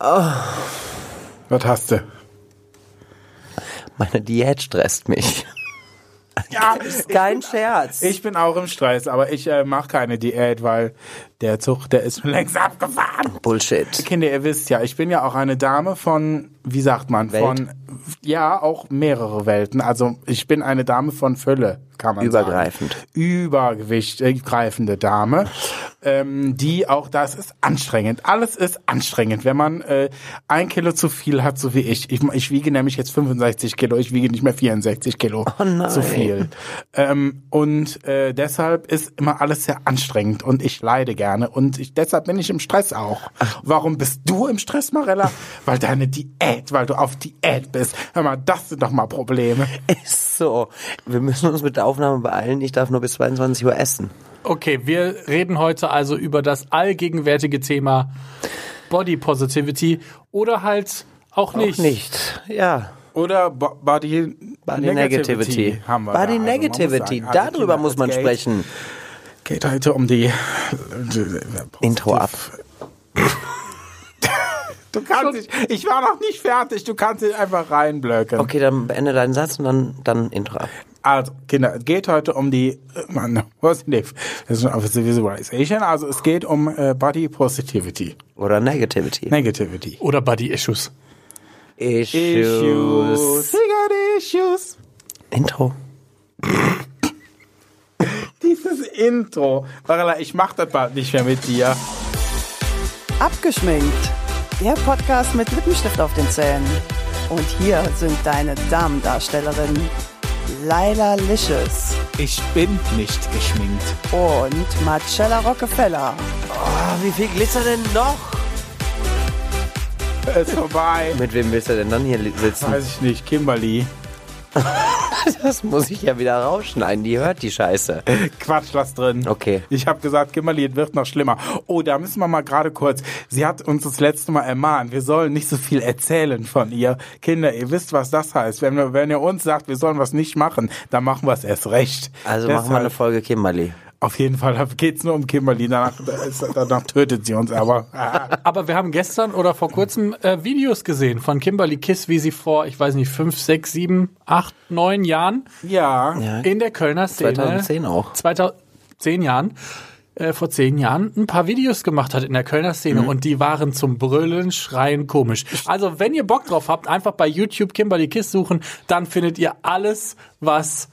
Was hast du? Meine Diät stresst mich. Ja, Kein Scherz. ich bin auch im Stress, aber ich äh, mache keine Diät, weil der Zug, der ist schon längst abgefahren. Bullshit. Kinder, ihr wisst ja, ich bin ja auch eine Dame von, wie sagt man, Welt? von, ja, auch mehrere Welten. Also ich bin eine Dame von Fülle, kann man Übergreifend. sagen. Übergewicht, äh, greifende Dame, ähm, die auch, das ist anstrengend. Alles ist anstrengend, wenn man äh, ein Kilo zu viel hat, so wie ich. Ich, ich wiege nämlich jetzt 65 Kilo, ich wiege nicht mehr 64 Kilo Oh nein. zu viel. Ähm, und äh, deshalb ist immer alles sehr anstrengend und ich leide gerne und ich, deshalb bin ich im Stress auch. Warum bist du im Stress, Marella? Weil deine Diät, weil du auf Diät bist. Hör mal, das sind doch mal Probleme. Ist so. Wir müssen uns mit der Aufnahme beeilen. Ich darf nur bis 22 Uhr essen. Okay, wir reden heute also über das allgegenwärtige Thema Body Positivity oder halt auch nicht. Auch nicht. Ja. Oder Bo- Body, Body Negativity. haben wir Body da. Also Negativity. sagen, also Darüber Kinder, muss man geht- sprechen. Geht heute um die Intro ab. Du kannst dich, ich war noch nicht fertig, du kannst dich einfach reinblöcken. Okay, dann beende deinen Satz und dann, dann Intro ab. Also, Kinder, es geht heute um die, äh, Mann, was nicht, das ist auf Visualization, also es geht um äh, Body Positivity, Oder Negativity. Negativity. Oder Body Issues. Issues. Issues. Got issues. Intro. Dieses Intro. Marilla, ich mach das bald nicht mehr mit dir. Abgeschminkt. Der Podcast mit Lippenstift auf den Zähnen. Und hier sind deine Damendarstellerinnen Laila Licious Ich bin nicht geschminkt. und Marcella Rockefeller. Oh, wie viel Glitzer denn noch? Es ist vorbei. Mit wem willst du denn dann hier sitzen? Weiß ich nicht, Kimberly. Das muss ich ja wieder rausschneiden. Die hört die Scheiße. Quatsch, lass drin. Okay. Ich habe gesagt, Kimberly, es wird noch schlimmer. Oh, da müssen wir mal gerade kurz. Sie hat uns das letzte Mal ermahnt, wir sollen nicht so viel erzählen von ihr. Kinder, ihr wisst, was das heißt. Wenn, wir, wenn ihr uns sagt, wir sollen was nicht machen, dann machen wir es erst recht. Also machen wir eine Deshalb- Folge Kimberly. Auf jeden Fall geht's nur um Kimberly. Danach, danach tötet sie uns aber. Ah. Aber wir haben gestern oder vor kurzem äh, Videos gesehen von Kimberly Kiss, wie sie vor, ich weiß nicht, fünf, sechs, sieben, acht, neun Jahren Ja. In der Kölner Szene. 2010 auch. 2010 Jahren. Äh, vor zehn Jahren ein paar Videos gemacht hat in der Kölner Szene und die waren zum Brüllen, Schreien komisch. Also wenn ihr Bock drauf habt, einfach bei YouTube Kimberly Kiss suchen, dann findet ihr alles, was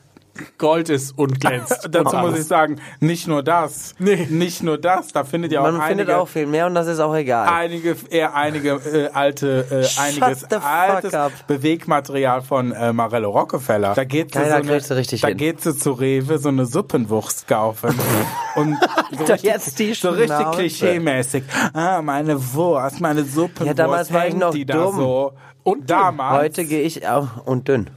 Gold ist und glänzt. Dazu und muss ich sagen, nicht nur das. Nee. Nicht nur das. Da findet ihr auch Man einige, findet auch viel mehr und das ist auch egal. einige, eher einige äh, alte, äh, Shut einiges altes up. Bewegmaterial von äh, Marello Rockefeller. Da geht sie, so eine, da hin. geht sie zu Rewe so eine Suppenwurst kaufen und so richtig, jetzt die so richtig klischee-mäßig. Ah, meine Wurst, meine Suppenwurst. Ja, damals war ich noch die dumm. Da so. Und dünn. damals. Heute gehe ich auch und dünn.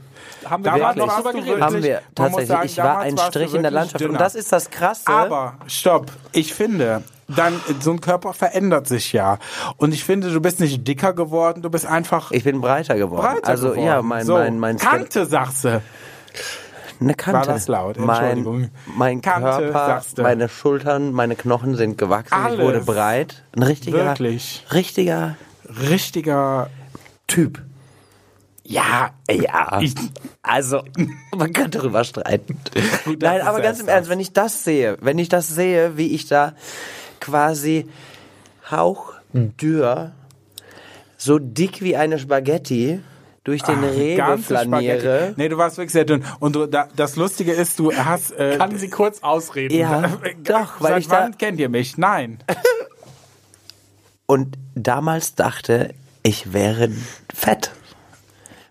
Haben wir Damals noch drüber geredet. Haben wir tatsächlich. sagen, ich war ein Strich in der Landschaft. dünner. Und das ist das Krasse. Aber stopp, ich finde, dann so ein Körper verändert sich ja. Und ich finde, du bist nicht dicker geworden, du bist einfach ich bin breiter geworden. breiter also geworden. ja, mein, so, mein, mein Kante, sagst du. Eine Kante. War das laut? Mein, Entschuldigung. mein Kante, Körper, meine Schultern, meine Knochen sind gewachsen. Alles. Ich wurde breit. Ein richtiger, Wirklich. richtiger Richtiger Typ. Ja, ja. Ich- also, man kann darüber streiten. Nein, das aber ganz im. Ernst, wenn ich das sehe, wenn ich das sehe, wie ich da quasi hauchdürr, so dick wie eine Spaghetti durch den Rewe ganze flaniere. Spaghetti. Nee, du warst wirklich sehr dünn. Und du, da, das Lustige ist, du hast... Äh, Kann sie kurz ausreden. Ja, doch, weil seit ich da wann kennt ihr mich? Nein. und damals dachte, ich wäre fett.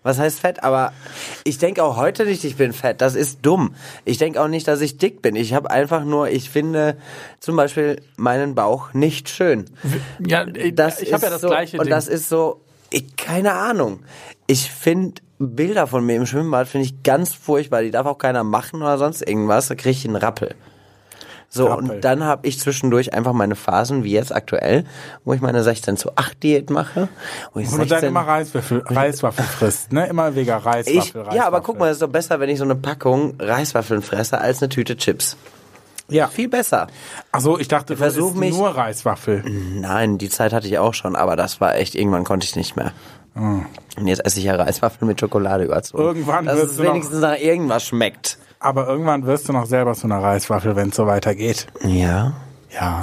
Was heißt fett? Aber ich denke auch heute nicht, ich bin fett. Das ist dumm. Ich denke auch nicht, dass ich dick bin. Ich habe einfach nur, ich finde zum Beispiel meinen Bauch nicht schön. Ja, ich, Das ich habe ja das so, gleiche Und Ding. das ist so, ich, keine Ahnung. Ich finde Bilder von mir im Schwimmbad finde ich ganz furchtbar. Die darf auch keiner machen oder sonst irgendwas. Da kriege ich einen Rappel. So, Rappel. und dann habe ich zwischendurch einfach meine Phasen, wie jetzt aktuell, wo ich meine 16 zu 8 Diät mache. Wo ich Wo du dann 16 immer Reiswürfel, Reiswaffel frisst, ne? Immer wegen Reiswaffel, ich, Reiswaffel. ja, aber guck mal, es ist doch besser, wenn ich so eine Packung Reiswaffeln fresse, als eine Tüte Chips. Ja. Viel besser. Also ich dachte, du versuch mich- nur Reiswaffel. Nein, die Zeit hatte ich auch schon, aber das war echt, irgendwann konnte ich nicht mehr. Und jetzt esse ich ja Reiswaffeln mit Schokolade überzogen. Irgendwann Dass es wenigstens nach irgendwas schmeckt. Aber irgendwann wirst du noch selber zu einer Reiswaffel, wenn es so weitergeht. Ja, Ja,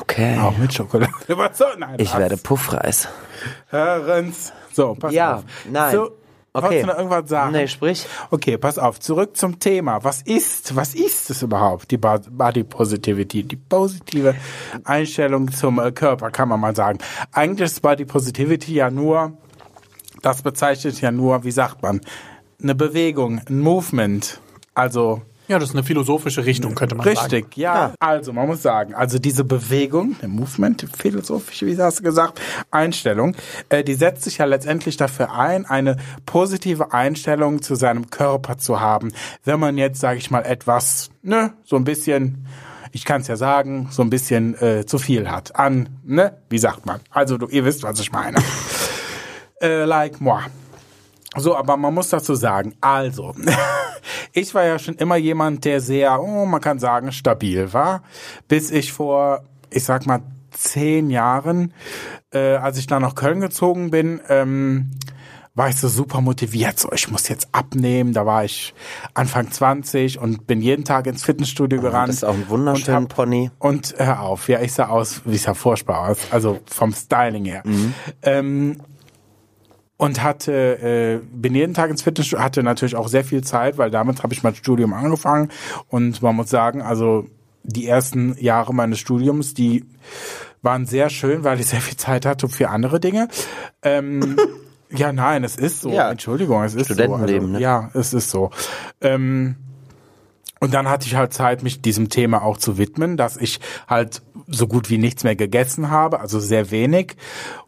okay. auch mit Schokolade. Soll- Nein, Ich was? werde Puffreis. Hörens. So, pass Ja, auf. nein. So, Okay. Wolltest du noch irgendwas sagen? Nee, sprich. Okay, pass auf. Zurück zum Thema. Was ist, was ist es überhaupt? Die Bo- Body Positivity, die positive Einstellung zum äh, Körper, kann man mal sagen. Eigentlich ist Body Positivity ja nur, das bezeichnet ja nur, wie sagt man, eine Bewegung, ein Movement. Also, Ja, das ist eine philosophische Richtung, könnte man sagen. Richtig, ja. Also man muss sagen, also diese Bewegung, der Movement, die philosophische, wie hast du gesagt, Einstellung, äh, die setzt sich ja letztendlich dafür ein, eine positive Einstellung zu seinem Körper zu haben. Wenn man jetzt, sage ich mal, etwas, ne, so ein bisschen, ich kann es ja sagen, so ein bisschen äh, zu viel hat an, ne, wie sagt man? Also du, ihr wisst, was ich meine. äh, like moi. So, aber man muss dazu sagen, also, ich war ja schon immer jemand, der sehr, oh, man kann sagen, stabil war, bis ich vor, ich sag mal, zehn Jahren, äh, als ich dann nach Köln gezogen bin, ähm, war ich so super motiviert, so ich muss jetzt abnehmen, da war ich Anfang 20 und bin jeden Tag ins Fitnessstudio gerannt. Das ist auch ein wunderschöner und hab- Pony. Und hör auf, ja, ich sah aus, wie ich sah furchtbar aus, also vom Styling her. Ähm, und hatte, äh, bin jeden Tag ins Fitnessstudio, hatte natürlich auch sehr viel Zeit, weil damit habe ich mein Studium angefangen. Und man muss sagen, also die ersten Jahre meines Studiums, die waren sehr schön, weil ich sehr viel Zeit hatte für andere Dinge. Ähm, ja, nein, es ist so. Ja. Entschuldigung, es ist Studentenleben, so. Also, ne? Ja, es ist so. Ähm, und dann hatte ich halt Zeit, mich diesem Thema auch zu widmen, dass ich halt so gut wie nichts mehr gegessen habe, also sehr wenig.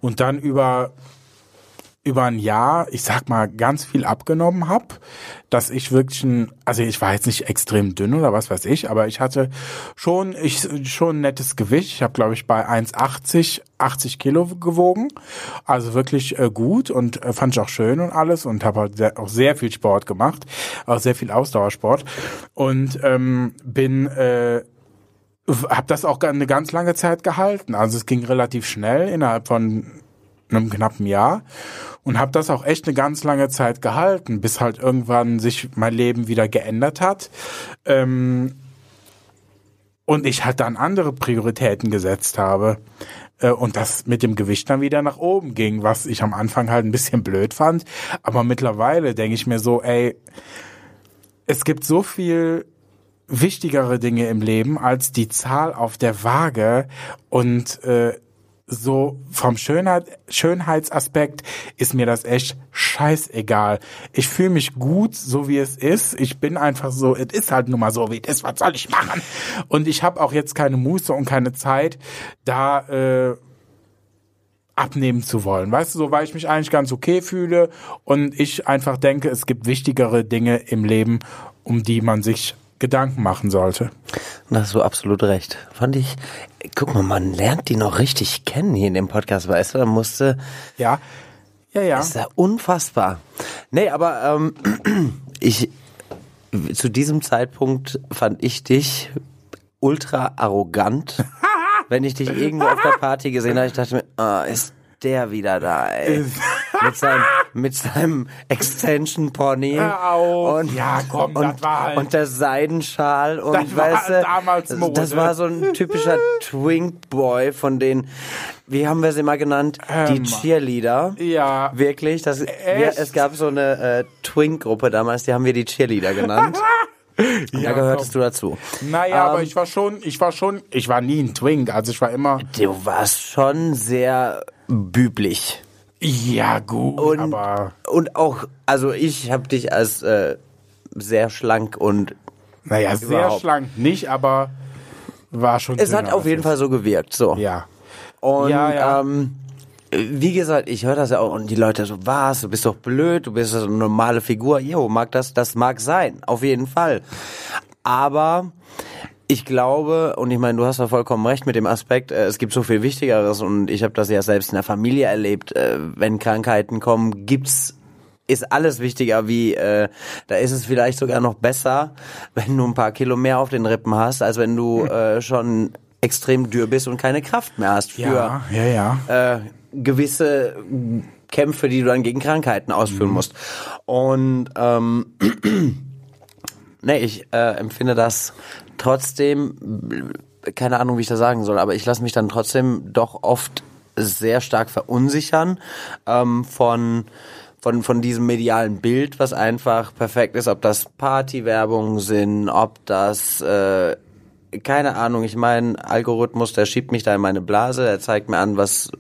Und dann über über ein Jahr, ich sag mal, ganz viel abgenommen habe, dass ich wirklich ein, also ich war jetzt nicht extrem dünn oder was weiß ich, aber ich hatte schon, ich schon ein nettes Gewicht. Ich habe, glaube ich, bei 1,80 80 Kilo gewogen, also wirklich äh, gut und äh, fand ich auch schön und alles und habe halt sehr, auch sehr viel Sport gemacht, auch sehr viel Ausdauersport und ähm, bin äh, habe das auch eine ganz lange Zeit gehalten. Also es ging relativ schnell innerhalb von einem knappen Jahr und habe das auch echt eine ganz lange Zeit gehalten, bis halt irgendwann sich mein Leben wieder geändert hat. Ähm, und ich halt dann andere Prioritäten gesetzt habe. Äh, und das mit dem Gewicht dann wieder nach oben ging, was ich am Anfang halt ein bisschen blöd fand. Aber mittlerweile denke ich mir so, ey, es gibt so viel wichtigere Dinge im Leben als die Zahl auf der Waage und äh, so vom Schönheit, Schönheitsaspekt ist mir das echt scheißegal. Ich fühle mich gut, so wie es ist. Ich bin einfach so, es ist halt nun mal so, wie es ist. Was soll ich machen? Und ich habe auch jetzt keine Muße und keine Zeit, da äh, abnehmen zu wollen. Weißt du, so weil ich mich eigentlich ganz okay fühle und ich einfach denke, es gibt wichtigere Dinge im Leben, um die man sich Gedanken machen sollte. Da hast du absolut recht. Fand ich, guck mal, man lernt die noch richtig kennen hier in dem Podcast, weißt du, da musste, Ja, ja, ja. ist ja unfassbar. Nee, aber ähm, ich, zu diesem Zeitpunkt fand ich dich ultra arrogant. Wenn ich dich irgendwo auf der Party gesehen habe, ich dachte mir, ah, ist der wieder da, ey. mit seinem, mit seinem Extension Pony. Hör auf. Und, Ja, komm, und, das war halt- und der Seidenschal und Das war weißt du, damals Mode. das war so ein typischer Twink Boy von den, wie haben wir sie mal genannt? Hör Die. Cheerleader. Ja. Wirklich, das, wir, es gab so eine äh, Twink-Gruppe damals, die haben wir die Cheerleader genannt. Und da gehörtest du dazu. Naja, aber Ähm, ich war schon, ich war schon, ich war nie ein Twink, also ich war immer, Du warst schon sehr büblich. ja gut, Und, aber und auch, also ich habe dich als äh, sehr schlank und naja, sehr überhaupt. schlank nicht, aber war schon es hat auf jeden. Fall so gewirkt. So. Ja. Und Ja, ja. Ähm, wie gesagt, ich höre das ja auch und die Leute so, was, du bist doch blöd, du bist so eine normale Figur. Jo, mag das, das mag sein, auf jeden Fall. Aber ich glaube, und ich meine, du hast ja vollkommen recht mit dem Aspekt, äh, es gibt so viel Wichtigeres und ich habe das ja selbst in der Familie erlebt. Äh, wenn Krankheiten kommen, gibt's ist alles wichtiger, wie äh, da ist es vielleicht sogar noch besser, wenn du ein paar Kilo mehr auf den Rippen hast, als wenn du äh, schon extrem dürr bist und keine Kraft mehr hast für Ja, ja, ja. äh, gewisse Kämpfe, die du dann gegen Krankheiten ausführen musst. Und ähm, nee, ich äh, empfinde das trotzdem, keine Ahnung, wie ich das sagen soll, aber ich lasse mich dann trotzdem doch oft sehr stark verunsichern ähm, von von, von diesem medialen Bild, was einfach perfekt ist, ob das Partywerbung sind, ob das äh, keine Ahnung, ich meine, Algorithmus, der schiebt mich da in meine Blase, der zeigt mir an, was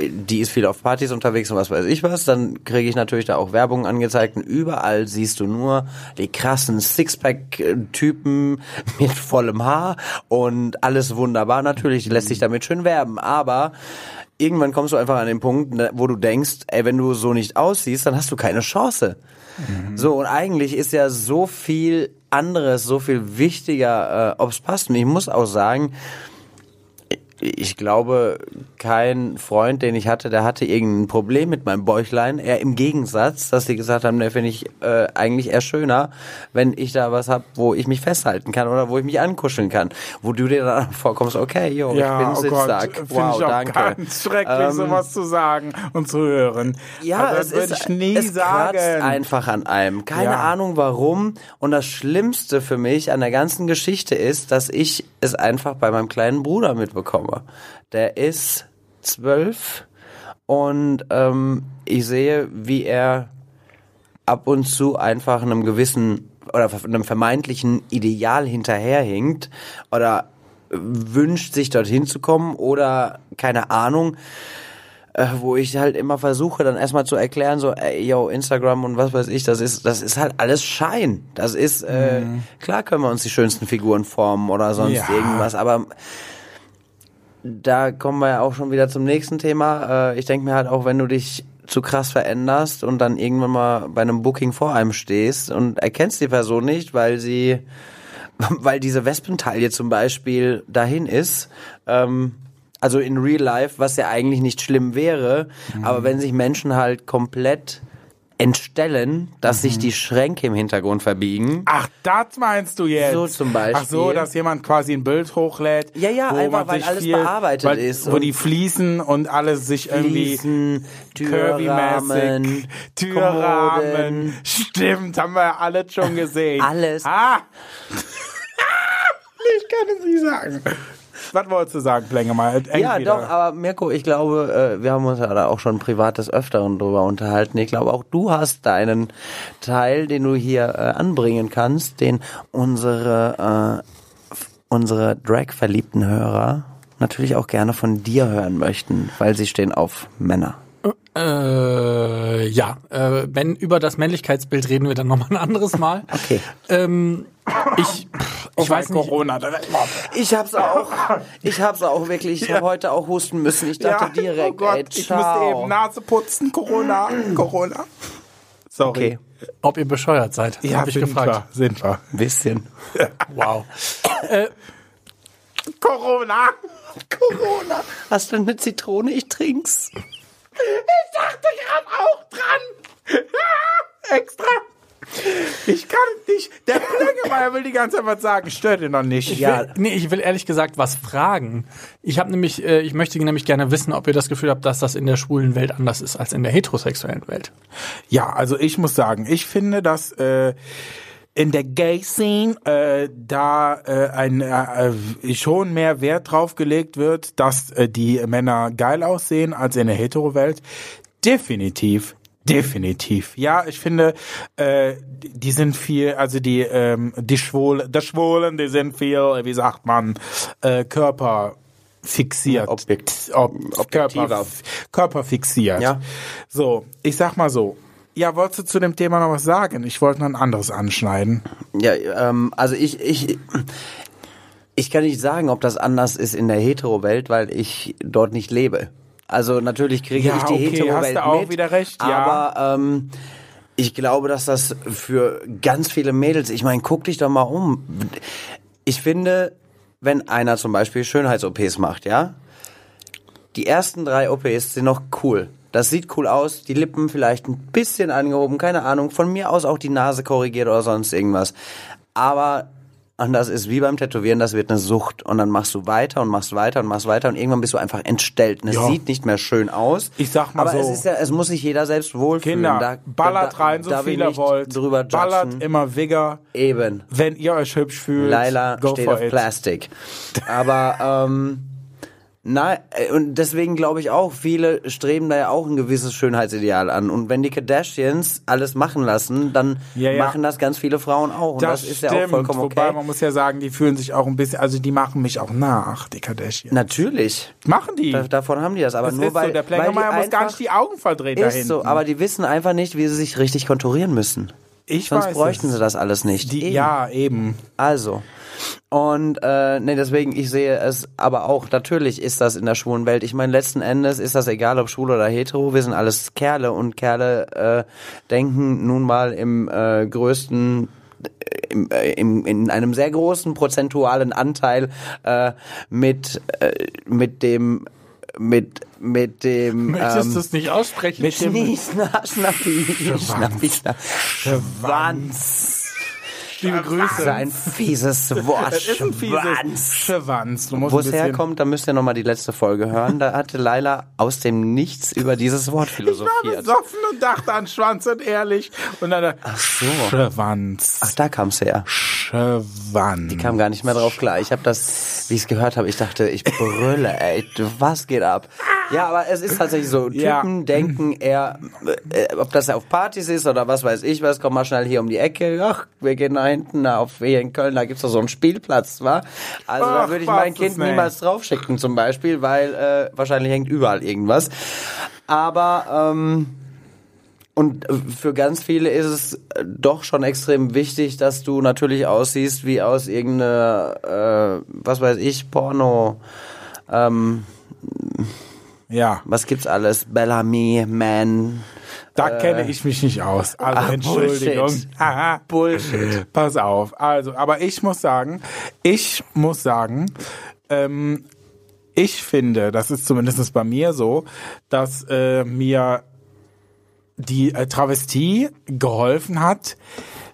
die ist viel auf Partys unterwegs und was weiß ich was, dann kriege ich natürlich da auch Werbung angezeigt und überall siehst du nur die krassen Sixpack-Typen mit vollem Haar und alles wunderbar natürlich, die lässt sich damit schön werben, aber irgendwann kommst du einfach an den Punkt, ne, wo du denkst, ey, wenn du so nicht aussiehst, dann hast du keine Chance. So, und eigentlich ist ja so viel anderes, so viel wichtiger, äh, ob's passt. Und ich muss auch sagen, ich glaube, kein Freund, den ich hatte, der hatte irgendein Problem mit meinem Bäuchlein. Eher im Gegensatz, dass sie gesagt haben, der finde ich äh, eigentlich eher schöner, wenn ich da was hab, wo ich mich festhalten kann oder wo ich mich ankuscheln kann. Wo du dir dann vorkommst, okay, yo, Ja, ich bin oh sitzstark. Gott, finde wow, ich auch danke. ganz schrecklich, Ähm, sowas zu sagen und zu hören. Ja, also, das würde ist, ich nie es sagen. einfach an einem. Keine Ja. Ahnung warum. Und das Schlimmste für mich an der ganzen Geschichte ist, dass ich es einfach bei meinem kleinen Bruder mitbekomme. Der ist zwölf und ähm, ich sehe, wie er ab und zu einfach einem gewissen oder einem vermeintlichen Ideal hinterherhinkt oder wünscht, sich dorthin zu kommen oder keine Ahnung äh, wo ich halt immer versuche, dann erstmal zu erklären, so, ey, yo, Instagram und was weiß ich, das ist, das ist halt alles Schein. Das ist, äh, klar können wir uns die schönsten Figuren formen oder sonst Ja. irgendwas, aber da kommen wir ja auch schon wieder zum nächsten Thema. Äh, ich denke mir halt auch, wenn du dich zu krass veränderst und dann irgendwann mal bei einem Booking vor einem stehst und erkennst die Person nicht, weil sie, weil diese Wespentaille zum Beispiel dahin ist, ähm, also in Real Life, was ja eigentlich nicht schlimm wäre, aber wenn sich Menschen halt komplett entstellen, dass sich die Schränke im Hintergrund verbiegen. Ach, das meinst du jetzt? So zum Beispiel. Ach so, dass jemand quasi ein Bild hochlädt. Ja, ja, wo einfach, weil sich alles viel, bearbeitet weil, ist Wo die Fliesen und alles sich irgendwie Fliesen, curvy-mäßig, Türrahmen, Türrahmen. Kommoden. Stimmt, haben wir ja alles schon gesehen. Alles. Ah! ich kann es nicht sagen. Was wolltest du sagen, Plänge mal? Ja, doch, aber Mirko, ich glaube, äh, wir haben uns ja da auch schon privat des Öfteren drüber unterhalten. Ich glaube, auch du hast deinen Teil, den du hier äh, anbringen kannst, den unsere, äh, unsere Drag-verliebten Hörer natürlich auch gerne von dir hören möchten, weil sie stehen auf Männer. Äh, ja, äh, wenn über das Männlichkeitsbild reden wir dann nochmal ein anderes Mal. Okay. Ähm, ich, Oh, ich weiß nicht. Corona. Ich hab's auch, ich hab's auch wirklich, ich Ja. habe heute auch husten müssen. Ich dachte direkt, oh Gott, ey, ich musste eben Nase putzen. Corona, Corona. Sorry. Okay, Ob ihr bescheuert seid, Ja, habe ich sind gefragt. wir, sind wir. ein bisschen. Wow. Corona. Corona. Hast du eine Zitrone? Ich trink's. Ich dachte gerade auch dran. Extra. Ich kann nicht. Der Plängemeier will die ganze Zeit was sagen. Stört ihn noch nicht. Ich Ja. will, nee, ich will ehrlich gesagt was fragen. Ich habe nämlich, äh, ich möchte nämlich gerne wissen, ob ihr das Gefühl habt, dass das in der schwulen Welt anders ist als in der heterosexuellen Welt. Ja, also ich muss sagen, ich finde, dass äh, in der Gay-Scene äh, da äh, ein äh, schon mehr Wert drauf gelegt wird, dass äh, die Männer geil aussehen als in der Hetero-Welt. Definitiv. Definitiv. Ja, ich finde, äh, die sind viel, also die, ähm, die Schwulen, die Schwulen, die sind viel, wie sagt man, äh, Körper fixiert. Objekt- Ob, objektiver. Körper, körperfixiert. Ja. So, ich sag mal so. Ja, wolltest du zu dem Thema noch was sagen? Ich wollte noch ein anderes anschneiden. Ja, ähm, also ich, ich, ich kann nicht sagen, ob das anders ist in der Hetero-Welt, weil ich dort nicht lebe. Also natürlich kriege Ja, ich die okay, Hetero-Welt hast du auch mit, wieder recht, ja. aber ähm, ich glaube, dass das für ganz viele Mädels, ich meine, guck dich doch mal um. Ich finde, wenn einer zum Beispiel Schönheits-OPs macht, ja, die ersten drei OPs sind noch cool. Das sieht cool aus, die Lippen vielleicht ein bisschen angehoben, keine Ahnung, von mir aus auch die Nase korrigiert oder sonst irgendwas. Aber und das ist wie beim Tätowieren, das wird eine Sucht. Und dann machst du weiter und machst weiter und machst weiter und irgendwann bist du einfach entstellt. Und es Ja. sieht nicht mehr schön aus. Ich sag mal Aber so. es ist ja, es muss sich jeder selbst wohlfühlen. Kinder, Da- ballert da- rein, so viel ihr wollt. Drüber Ballert judgen. immer Vigor. Eben. Wenn ihr euch hübsch fühlt, Laila go steht for auf it. Plastik. Aber ähm, nein, äh, und deswegen glaube ich auch, viele streben da ja auch ein gewisses Schönheitsideal an. Und wenn die Kardashians alles machen lassen, dann Ja, ja. machen das ganz viele Frauen auch. Und das, ist ja auch vollkommen Wobei okay. man muss ja sagen, die fühlen sich auch ein bisschen, also die machen mich auch nach, die Kardashians. Natürlich. machen die. Da, davon haben die das. Aber das nur ist weil, so, der weil die Plängermeier muss gar nicht die Augen verdrehen Ist hinten. so, aber die wissen einfach nicht, wie sie sich richtig konturieren müssen. ich Sonst bräuchten es. sie das alles nicht. Die, Eben. ja, eben. Also. Und äh, nee, deswegen, ich sehe es, aber auch natürlich ist das in der schwulen Welt. Ich meine, letzten Endes ist das egal, ob schwul oder hetero, wir sind alles Kerle und Kerle äh, denken nun mal im äh, größten im, äh, im, in einem sehr großen prozentualen Anteil äh, mit äh, mit dem mit mit dem Möchtest ähm, du es nicht aussprechen? mit dem- Schnie, schna, schnappi, schnappi, schnappi. Schwanz. Liebe Das ist Grüße. ein fieses Wort. Das ist ein fieses Schwanz. Schwanz. Du musst Wo es herkommt, da müsst ihr nochmal die letzte Folge hören. Da hatte Laila aus dem Nichts über dieses Wort Ich war philosophiert. besoffen und dachte an Schwanz und ehrlich. Und dann Ach so. Schwanz. Ach, da kam's her. Schwanz. Die kam gar nicht mehr drauf klar. Ich habe das, wie ich es gehört habe, ich dachte, ich brülle, ey, was geht ab? Ja, aber es ist tatsächlich so, Typen Ja. denken eher, äh, ob das auf Partys ist oder was weiß ich was, komm mal schnell hier um die Ecke, ach, wir gehen da hinten na, auf hier in Köln, da gibt's doch so einen Spielplatz, wa? Also da Ach, würde ich mein Kind nicht. niemals draufschicken zum Beispiel, weil äh, wahrscheinlich hängt überall irgendwas. Aber ähm, und für ganz viele ist es äh, doch schon extrem wichtig, dass du natürlich aussiehst wie aus irgendeiner, äh, was weiß ich, Porno. Ähm, Ja, was gibt's alles? Bellamy, Man. Da kenne ich mich nicht aus. Also Äh. Ach, Entschuldigung. Bullshit. Bullshit. Pass auf. Also, aber ich muss sagen, ich muss sagen, ähm, ich finde, das ist zumindest bei mir so, dass äh, mir die äh, Travestie geholfen hat,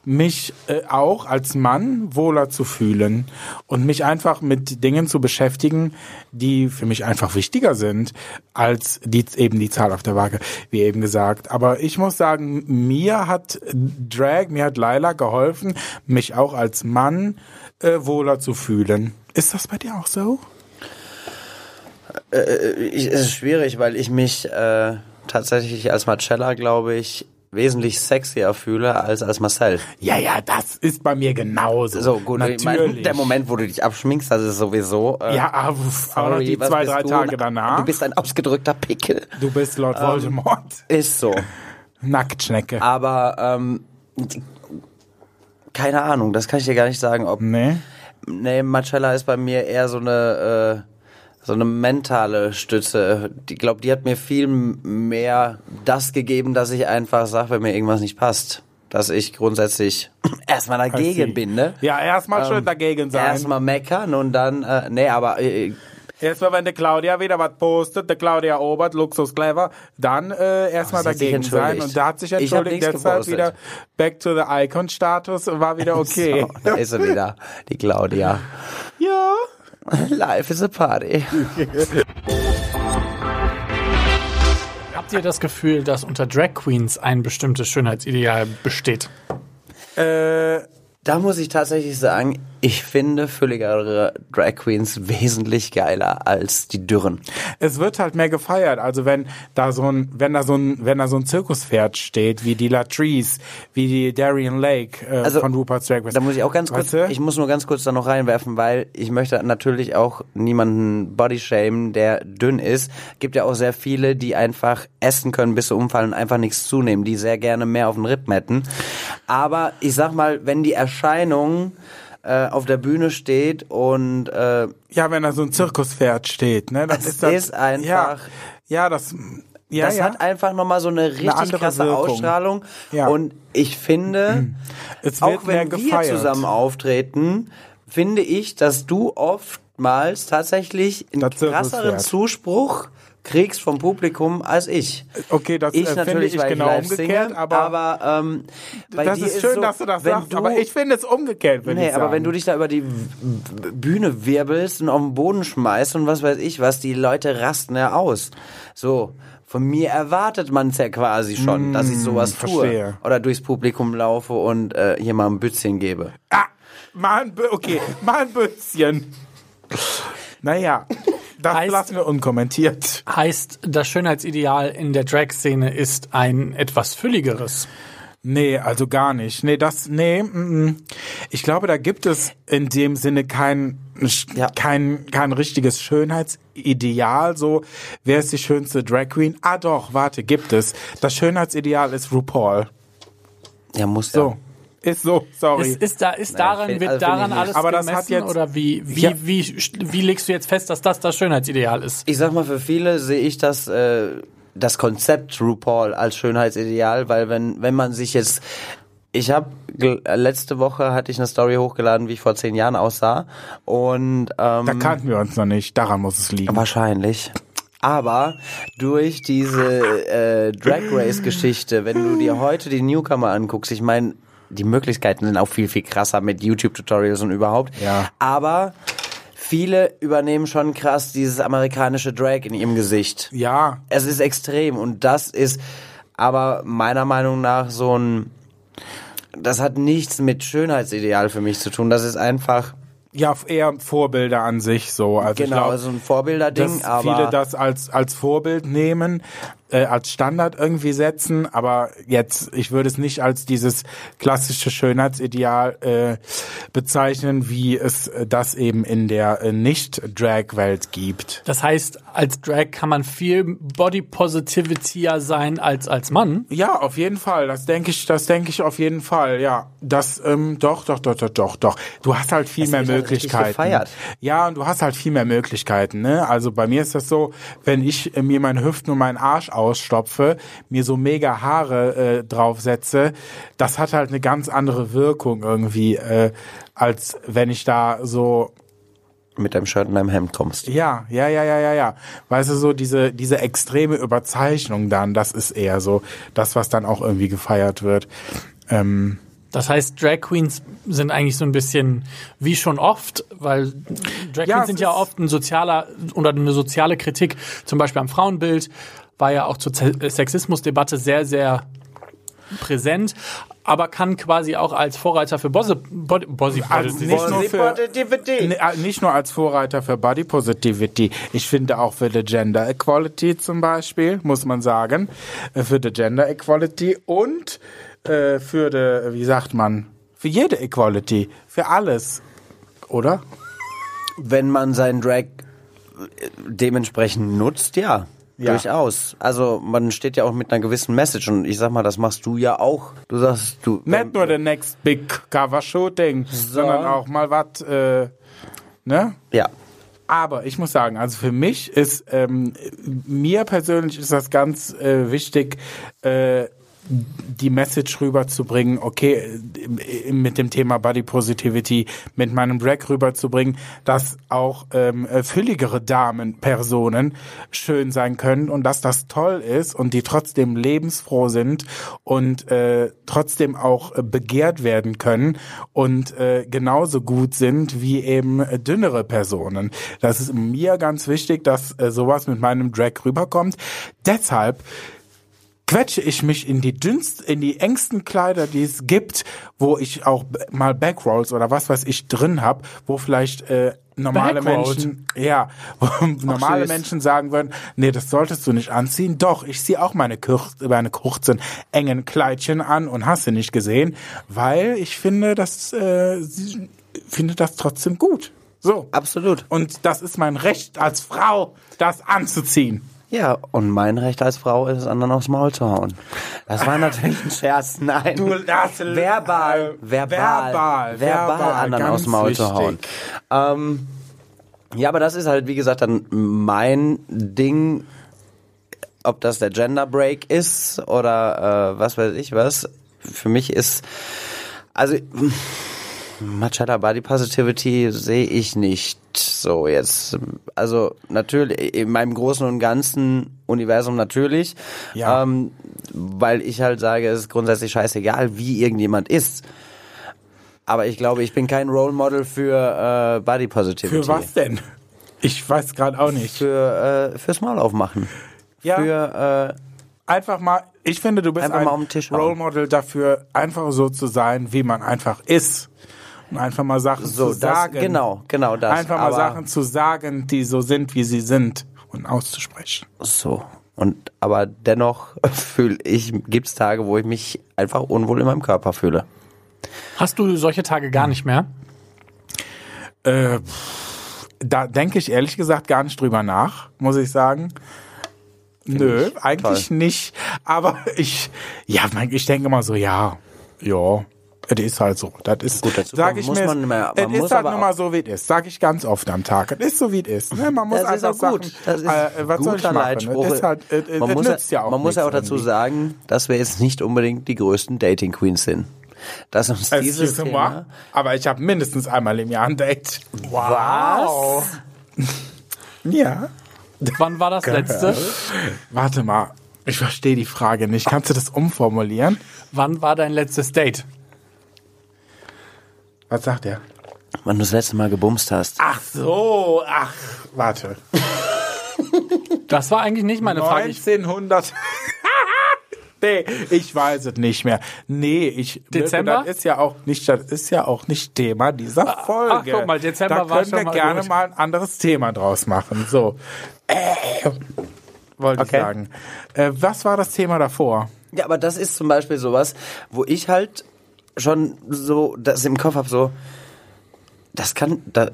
mich äh, auch als Mann wohler zu fühlen und mich einfach mit Dingen zu beschäftigen, die für mich einfach wichtiger sind als die, eben die Zahl auf der Waage, wie eben gesagt. Aber ich muss sagen, mir hat Drag, mir hat Laila geholfen, mich auch als Mann äh, wohler zu fühlen. Ist das bei dir auch so? Ich, es ist schwierig, weil ich mich äh, tatsächlich als Marcella, glaube ich, wesentlich sexier fühle als als Marcel. Ja, ja, das ist bei mir genauso. So, gut, ich natürlich. mein, der Moment, wo du dich abschminkst, das ist sowieso. Äh, Ja, aber, aber noch die zwei, drei du? Tage danach. Du bist ein ausgedrückter Pickel. Du bist Lord Ähm, Voldemort. Ist so. Nacktschnecke. Aber ähm, keine Ahnung, das kann ich dir gar nicht sagen, ob Nee. Nee, Marcella ist bei mir eher so eine, äh, so eine mentale Stütze. Ich glaube, die hat mir viel mehr das gegeben, dass ich einfach sage, wenn mir irgendwas nicht passt. Dass ich grundsätzlich erstmal dagegen bin, ne? Ja, erstmal schön dagegen sein. Erstmal meckern und dann, äh, nee, aber äh, Erstmal, wenn der Claudia wieder was postet, der Claudia Obert, Luxus Clever, dann äh, erstmal dagegen sein. Und da hat sich entschuldigt, deshalb wieder back to the Icon-Status, war wieder okay. so, da ist sie wieder, die Claudia. ja. Life is a party. Habt ihr das Gefühl, dass unter Drag Queens ein bestimmtes Schönheitsideal besteht? Äh, Da muss ich tatsächlich sagen, ich finde fülligere Drag Queens wesentlich geiler als die dürren. es wird halt mehr gefeiert. Also wenn da so ein, wenn da so ein, wenn da so ein Zirkuspferd steht, wie die Latrice, wie die Darian Lake äh, Also, von Rupert's Drag Race. Da muss ich auch ganz kurz, Weißt du? ich muss nur ganz kurz da noch reinwerfen, weil ich möchte natürlich auch niemanden bodyshamen, der dünn ist. Gibt ja auch sehr viele, die einfach essen können, bis sie umfallen und einfach nichts zunehmen, die sehr gerne mehr auf den Rippen hätten. Aber ich sag mal, wenn die Erscheinung äh, auf der Bühne steht und äh, ja, wenn da so ein Zirkuspferd steht, ne? Das Das ist, das, ist einfach- Ja, ja das. Ja, das ja. hat einfach nochmal so eine richtig andere krasse Wirkung. Ausstrahlung. Ja. Und ich finde, auch wenn wir zusammen auftreten, finde ich, dass du oft oftmals tatsächlich einen Das krasseren. Zuspruch kriegst vom Publikum als ich. Okay, das Ich äh, finde natürlich, ich weil genau ich umgekehrt, singe, aber, aber ähm, bei das dir ist schön, so, dass du das wenn sagst, du, aber ich finde es umgekehrt, würde Nee, ich aber wenn du dich da über die Bühne wirbelst und auf den Boden schmeißt und was weiß ich was, die Leute rasten ja aus. So, von mir erwartet man es ja quasi schon, dass ich sowas tue. Mm, verstehe. Oder durchs Publikum laufe und äh, hier mal ein Bützchen gebe. Ah, mal ein, okay, mal ein bisschen. Naja, das Heißt- lassen wir unkommentiert. Heißt, das Schönheitsideal in der Drag-Szene ist ein etwas fülligeres. Nee, also gar nicht. Nee, das, nee, mm, mm. ich glaube, da gibt es in dem Sinne kein, Ja. kein, kein richtiges Schönheitsideal, so, wer ist die schönste Drag Queen? Ah doch, warte, gibt es. Das Schönheitsideal ist RuPaul. Ja, muss ja. So. Ist so, sorry. Ist, ist, da, ist daran, wird also daran alles Aber das gemessen hat jetzt- oder wie, wie, Ja. wie, wie legst du jetzt fest, dass das das Schönheitsideal ist? Ich sag mal, für viele sehe ich das, äh, das Konzept RuPaul als Schönheitsideal, weil wenn, wenn man sich jetzt, ich habe letzte Woche hatte ich eine Story hochgeladen, wie ich vor zehn Jahren aussah und ähm, da kannten wir uns noch nicht, daran muss es liegen. Wahrscheinlich. Aber durch diese äh, Drag Race Geschichte, wenn du dir heute die Newcomer anguckst, ich meine, die Möglichkeiten sind auch viel, viel krasser mit YouTube-Tutorials und überhaupt. Ja. Aber viele übernehmen schon krass dieses amerikanische Drag in ihrem Gesicht. Ja, Es ist extrem und das ist aber meiner Meinung nach so ein, das hat nichts mit Schönheitsideal für mich zu tun. Das ist einfach, ja, eher Vorbilder an sich, so. Also genau, glaub, so ein Vorbilderding, dass aber. viele das als als Vorbild nehmen, äh, als Standard irgendwie setzen, aber jetzt, ich würde es nicht als dieses klassische Schönheitsideal äh, bezeichnen, wie es äh, das eben in der äh, Nicht-Drag-Welt gibt. Das heißt, als Drag kann man viel Body Positivityer sein als als Mann. Ja, auf jeden Fall. Das denke ich, das denke ich auf jeden Fall. Ja, das ähm, doch, doch, doch, doch, doch, doch. Du hast halt viel Es mehr halt Möglichkeiten. gefeiert. Ja, und du hast halt viel mehr Möglichkeiten. Ne? Also bei mir ist das so, wenn ich äh, mir meine Hüften und meinen Arsch ausstopfe, mir so mega Haare äh, draufsetze, das hat halt eine ganz andere Wirkung irgendwie, äh, als wenn ich da so mit deinem Shirt und deinem Hemd kommst. ja, ja, ja, ja, ja, ja. Weißt du, so diese, diese extreme Überzeichnung dann, das ist eher so das, was dann auch irgendwie gefeiert wird. Ähm, Das heißt, Drag Queens sind eigentlich so ein bisschen wie schon oft, weil Drag Ja, Queens sind ja oft ein sozialer oder eine soziale Kritik, zum Beispiel am Frauenbild, war ja auch zur Ze- Sexismusdebatte sehr, sehr präsent, aber kann quasi auch als Vorreiter für Bose, Body, Body, Also Body, nicht nur für, Positivity. Nee, äh, nicht nur als Vorreiter für Body Positivity, ich finde auch für die Gender Equality zum Beispiel, muss man sagen, äh, für die Gender Equality und äh, für die, wie sagt man, für jede Equality, für alles, oder? Wenn man seinen Drag äh, dementsprechend nutzt, ja. Ja. Durchaus. Also man steht ja auch mit einer gewissen Message und ich sag mal, das machst du ja auch. Du sagst, du. Nicht nur der Next Big Cover Shooting, sondern auch mal was, äh, ne? Ja. Aber ich muss sagen, also für mich ist, ähm, mir persönlich ist das ganz äh, wichtig, äh, die Message rüberzubringen, okay, mit dem Thema Body Positivity, mit meinem Drag rüberzubringen, dass auch ähm, äh, fülligere Damen, Personen schön sein können und dass das toll ist und die trotzdem lebensfroh sind und äh, trotzdem auch äh, begehrt werden können und äh, genauso gut sind wie eben äh, dünnere Personen. Das ist mir ganz wichtig, dass äh, sowas mit meinem Drag rüberkommt. Deshalb quetsche ich mich in die dünnst, in die engsten Kleider, die es gibt, wo ich auch mal Backrolls oder was weiß ich drin hab, wo vielleicht äh, normale Backrolled? Menschen, ja, wo normale süß. Menschen sagen würden, nee, das solltest du nicht anziehen. Doch, ich ziehe auch meine, kurz, meine kurzen, engen Kleidchen an und hast du nicht gesehen, weil ich finde, das äh, sie- finde das trotzdem gut. So. Absolut. Und das ist mein Recht als Frau, das anzuziehen. Ja, und mein Recht als Frau ist es, anderen aufs Maul zu hauen. Das war natürlich ein Scherz. Nein. Du, das, verbal, äh, verbal, verbal, verbal, verbal, anderen ganz aufs Maul zu wichtig. hauen. Ähm, ja, aber das ist halt, wie gesagt, dann mein Ding, ob das der Gender Break ist oder äh, was weiß ich was. Für mich ist, also Machada Body Positivity sehe ich nicht so jetzt, also natürlich, in meinem großen und ganzen Universum natürlich, Ja. ähm, weil ich halt sage, es ist grundsätzlich scheißegal, wie irgendjemand ist. Aber ich glaube, ich bin kein Role Model für äh, Body Positivity. Für was denn? Ich weiß gerade auch nicht. Für, äh, fürs Maul aufmachen. Ja. Für, äh, Einfach mal, ich finde, du bist Einfach ein. Role Model dafür, einfach so zu sein, wie man einfach ist. Einfach mal Sachen So, zu das- sagen. genau, genau das. Einfach mal Aber- Sachen zu sagen, die so sind, wie sie sind und auszusprechen. so. Und, aber dennoch fühle ich, gibt's Tage, wo ich mich einfach unwohl in meinem Körper fühle. Hast du solche Tage gar nicht mehr? Äh, da denke ich ehrlich gesagt gar nicht drüber nach, muss ich sagen. Nö, ich eigentlich nicht. Aber ich, ja, mein, ich denke immer so, ja, ja, es ist halt so. Das ist, Gut, dazu sag ich muss mir, man nicht mehr- es man ist muss halt nur mal so, wie es ist. Sag ich ganz oft am Tag. Es ist so, wie es ist. Ne? Man muss Das ist auch gut. Das ist äh, was soll ich guter machen? Es ist halt, es, es, man es muss, ja auch man muss ja auch dazu irgendwie. sagen, dass wir jetzt nicht unbedingt die größten Dating Queens sind. Dass uns dieses Excuse moi, Thema, aber ich habe mindestens einmal im Jahr ein Date. Wow. Ja. Wann war das letzte? Warte mal, ich verstehe die Frage nicht. Kannst du das umformulieren? Wann war dein letztes Date? Was sagt er? wann du das letzte Mal gebumst hast. Ach so, ach, warte. Das war eigentlich nicht meine Frage. Ich, 1900. nee, ich weiß es nicht mehr. Nee, ich Dezember? Das ist ja auch nicht, das ist ja auch nicht Thema dieser Folge. guck mal, Dezember da war können schon wir mal gerne gut. mal ein anderes Thema draus machen. So. Äh, wollte Okay. ich sagen. Äh, was war das Thema davor? Ja, aber das ist zum Beispiel sowas, wo ich halt schon so das im Kopf habe, so, das kann, da,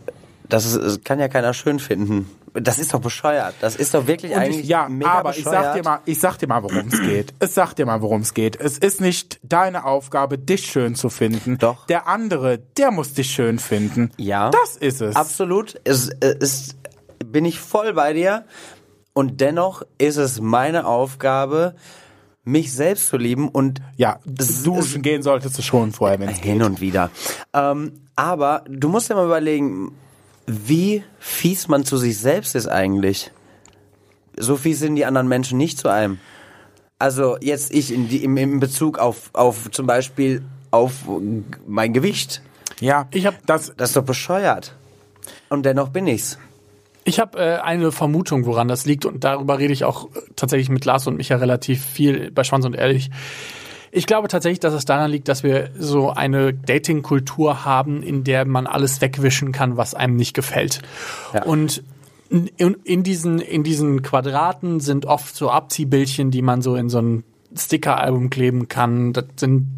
das, das kann ja keiner schön finden. Das ist doch bescheuert. Das ist doch wirklich Und eigentlich ich, ja, mega aber ich bescheuert. sag dir mal, ich sag dir mal, worum es geht. Es sag dir mal, worum es geht. Es ist nicht deine Aufgabe, dich schön zu finden. Doch. Der andere, der muss dich schön finden. Ja. Das ist es. Absolut. Es, es ist, bin ich voll bei dir. Und dennoch ist es meine Aufgabe, mich selbst zu lieben und Ja, duschen gehen solltest du schon vorher, wenn es hin und wieder. Ähm, aber du musst dir mal überlegen, wie fies man zu sich selbst ist eigentlich. So fies sind die anderen Menschen nicht zu einem. Also jetzt ich in die, im, im Bezug auf, auf zum Beispiel auf mein Gewicht. Ja, Ich hab- das. Das ist doch bescheuert. Und dennoch bin ich's. Ich habe äh, eine Vermutung, woran das liegt. Und darüber rede ich auch äh, tatsächlich mit Lars und Micha relativ viel bei Schwanz und Ehrlich. Ich glaube tatsächlich, dass es daran liegt, dass wir so eine Dating-Kultur haben, in der man alles wegwischen kann, was einem nicht gefällt. Ja. Und in, in, diesen, in diesen Quadraten sind oft so Abziehbildchen, die man so in so ein Sticker-Album kleben kann. Das sind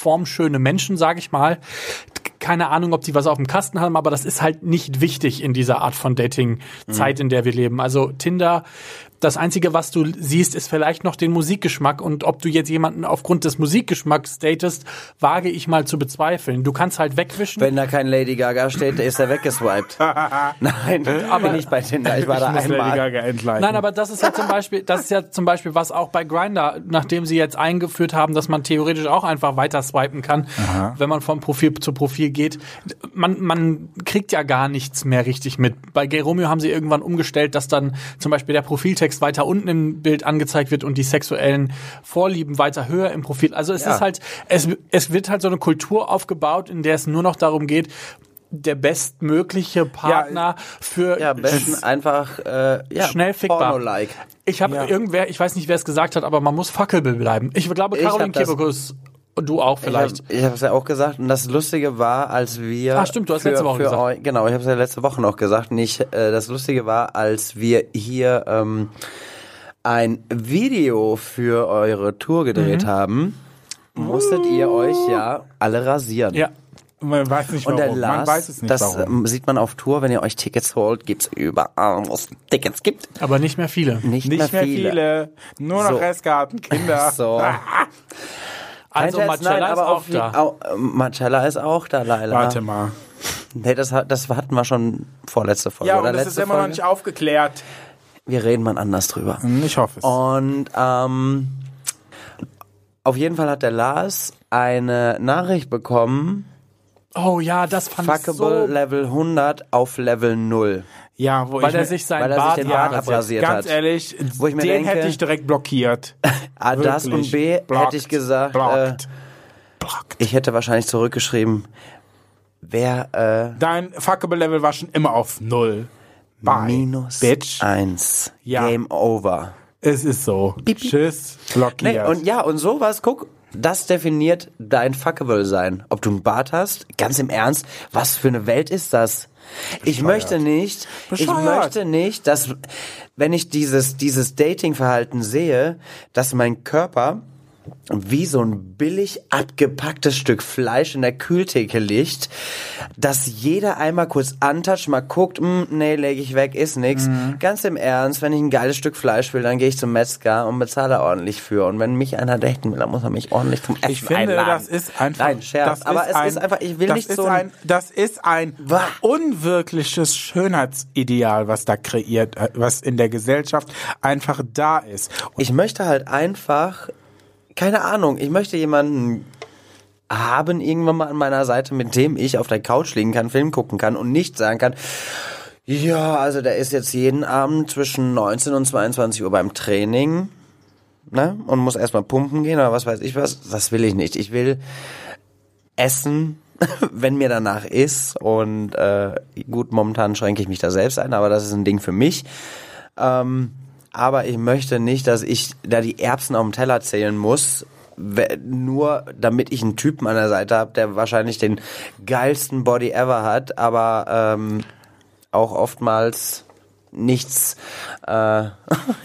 formschöne Menschen, sage ich mal. Keine Ahnung, ob die was auf dem Kasten haben, aber das ist halt nicht wichtig in dieser Art von Dating-Zeit, in der wir leben. Also Tinder, das Einzige, was du siehst, ist vielleicht noch den Musikgeschmack. Und ob du jetzt jemanden aufgrund des Musikgeschmacks datest, wage ich mal zu bezweifeln. Du kannst halt wegwischen. Wenn da kein Lady Gaga steht, ist er weggeswiped. Nein, aber bin ich bei Tinder. Ich war da muss Lady einmal. Gaga entleiten. Nein, aber das ist ja zum Beispiel, das ist ja zum Beispiel was auch bei Grinder, nachdem sie jetzt eingeführt haben, dass man theoretisch auch einfach weiter swipen kann, wenn man vom Profil zu Profil geht. Man, man kriegt ja gar nichts mehr richtig mit. Bei Gay Romeo haben sie irgendwann umgestellt, dass dann zum Beispiel der Profiltext weiter unten im Bild angezeigt wird und die sexuellen Vorlieben weiter höher im Profil. Also es Ja. ist halt, es, es wird halt so eine Kultur aufgebaut, in der es nur noch darum geht, der bestmögliche Partner für Ja, am besten einfach äh, ja, Schnell fickbar. Porno-like. Ich habe Ja. irgendwer, ich weiß nicht, wer es gesagt hat, aber man muss Fackelbill bleiben. Ich glaube, Ich Caroline das- Kebekus und du auch vielleicht. Ich habe es ja auch gesagt und das Lustige war, als wir Ah, stimmt, du hast für, letzte Woche gesagt. Eu, genau, ich habe es ja letzte Woche noch gesagt. Nicht, äh, das Lustige war, als wir hier ähm, ein Video für eure Tour gedreht Mhm. haben, musstet ihr euch ja alle rasieren. ja. man weiß nicht Und warum. der Lars, man weiß es nicht das warum. ähm, sieht man auf Tour, wenn ihr euch Tickets holt, gibt's überall, wo es Tickets gibt. Aber nicht mehr viele. Nicht, Nicht mehr viele. Nur noch So. Restgarten, Kinder. So. Also Kein Scherz, Marcella nein, ist aber auch da. Au, Marcella ist auch da, Leila. Warte mal. Nee, das, hat- das hatten wir schon vorletzte Folge. Ja, oder und das letzte ist immer noch Folge. nicht aufgeklärt. Wir reden mal anders drüber. Ich hoffe es. Und ähm, auf jeden Fall hat der Lars eine Nachricht bekommen Oh ja, das fand ich Fuckable so... Level 100 auf Level 0. Ja, wo Weil ich er sich seinen weil sich Bart den Bart abrasiert. abrasiert Ganz hat. ehrlich, Wo ich mir den denke- hätte ich direkt blockiert. A, das und. B Blockt. hätte ich gesagt, äh, Blockt. Blockt. ich hätte wahrscheinlich zurückgeschrieben, wer äh, Dein Fuckable Level war schon immer auf Null. Bye, minus Bitch. 1. Ja. Game over. Es ist so. Tschüss, blockiert. Nee, und ja, und sowas, guck, das definiert dein Fuckable sein. Ob du einen Bart hast, ganz im Ernst, was für eine Welt ist das? Ich möchte nicht, ich Bescheuert. möchte nicht, dass, wenn ich dieses, dieses Dating-Verhalten sehe, dass mein Körper wie so ein billig abgepacktes Stück Fleisch in der Kühltheke liegt, dass jeder einmal kurz antatscht, mal guckt, hm, nee, lege ich weg, ist nix. Mhm. Ganz im Ernst, wenn ich ein geiles Stück Fleisch will, dann gehe ich zum Metzger und bezahle ordentlich für. Und wenn mich einer daten will, dann muss er mich ordentlich zum Essen ich finde, einladen. das ist einfach. Nein, Scherz. das aber es ein, ist einfach, ich will nicht so ein, Das ist ein Wah. unwirkliches Schönheitsideal, was da kreiert, was in der Gesellschaft einfach da ist. Und Ich möchte halt einfach, keine Ahnung, ich möchte jemanden haben irgendwann mal an meiner Seite, mit dem ich auf der Couch liegen kann, Film gucken kann und nicht sagen kann, ja, also der ist jetzt jeden Abend zwischen 19 und 22 Uhr beim Training, ne, und muss erstmal pumpen gehen oder was weiß ich was. Das will ich nicht. Ich will essen, wenn mir danach ist und äh, gut, momentan schränke ich mich da selbst ein, aber das ist ein Ding für mich. Ähm, aber ich möchte nicht, dass ich da die Erbsen auf dem Teller zählen muss, nur damit ich einen Typen an der Seite habe, der wahrscheinlich den geilsten Body ever hat, aber ähm, auch oftmals nichts äh,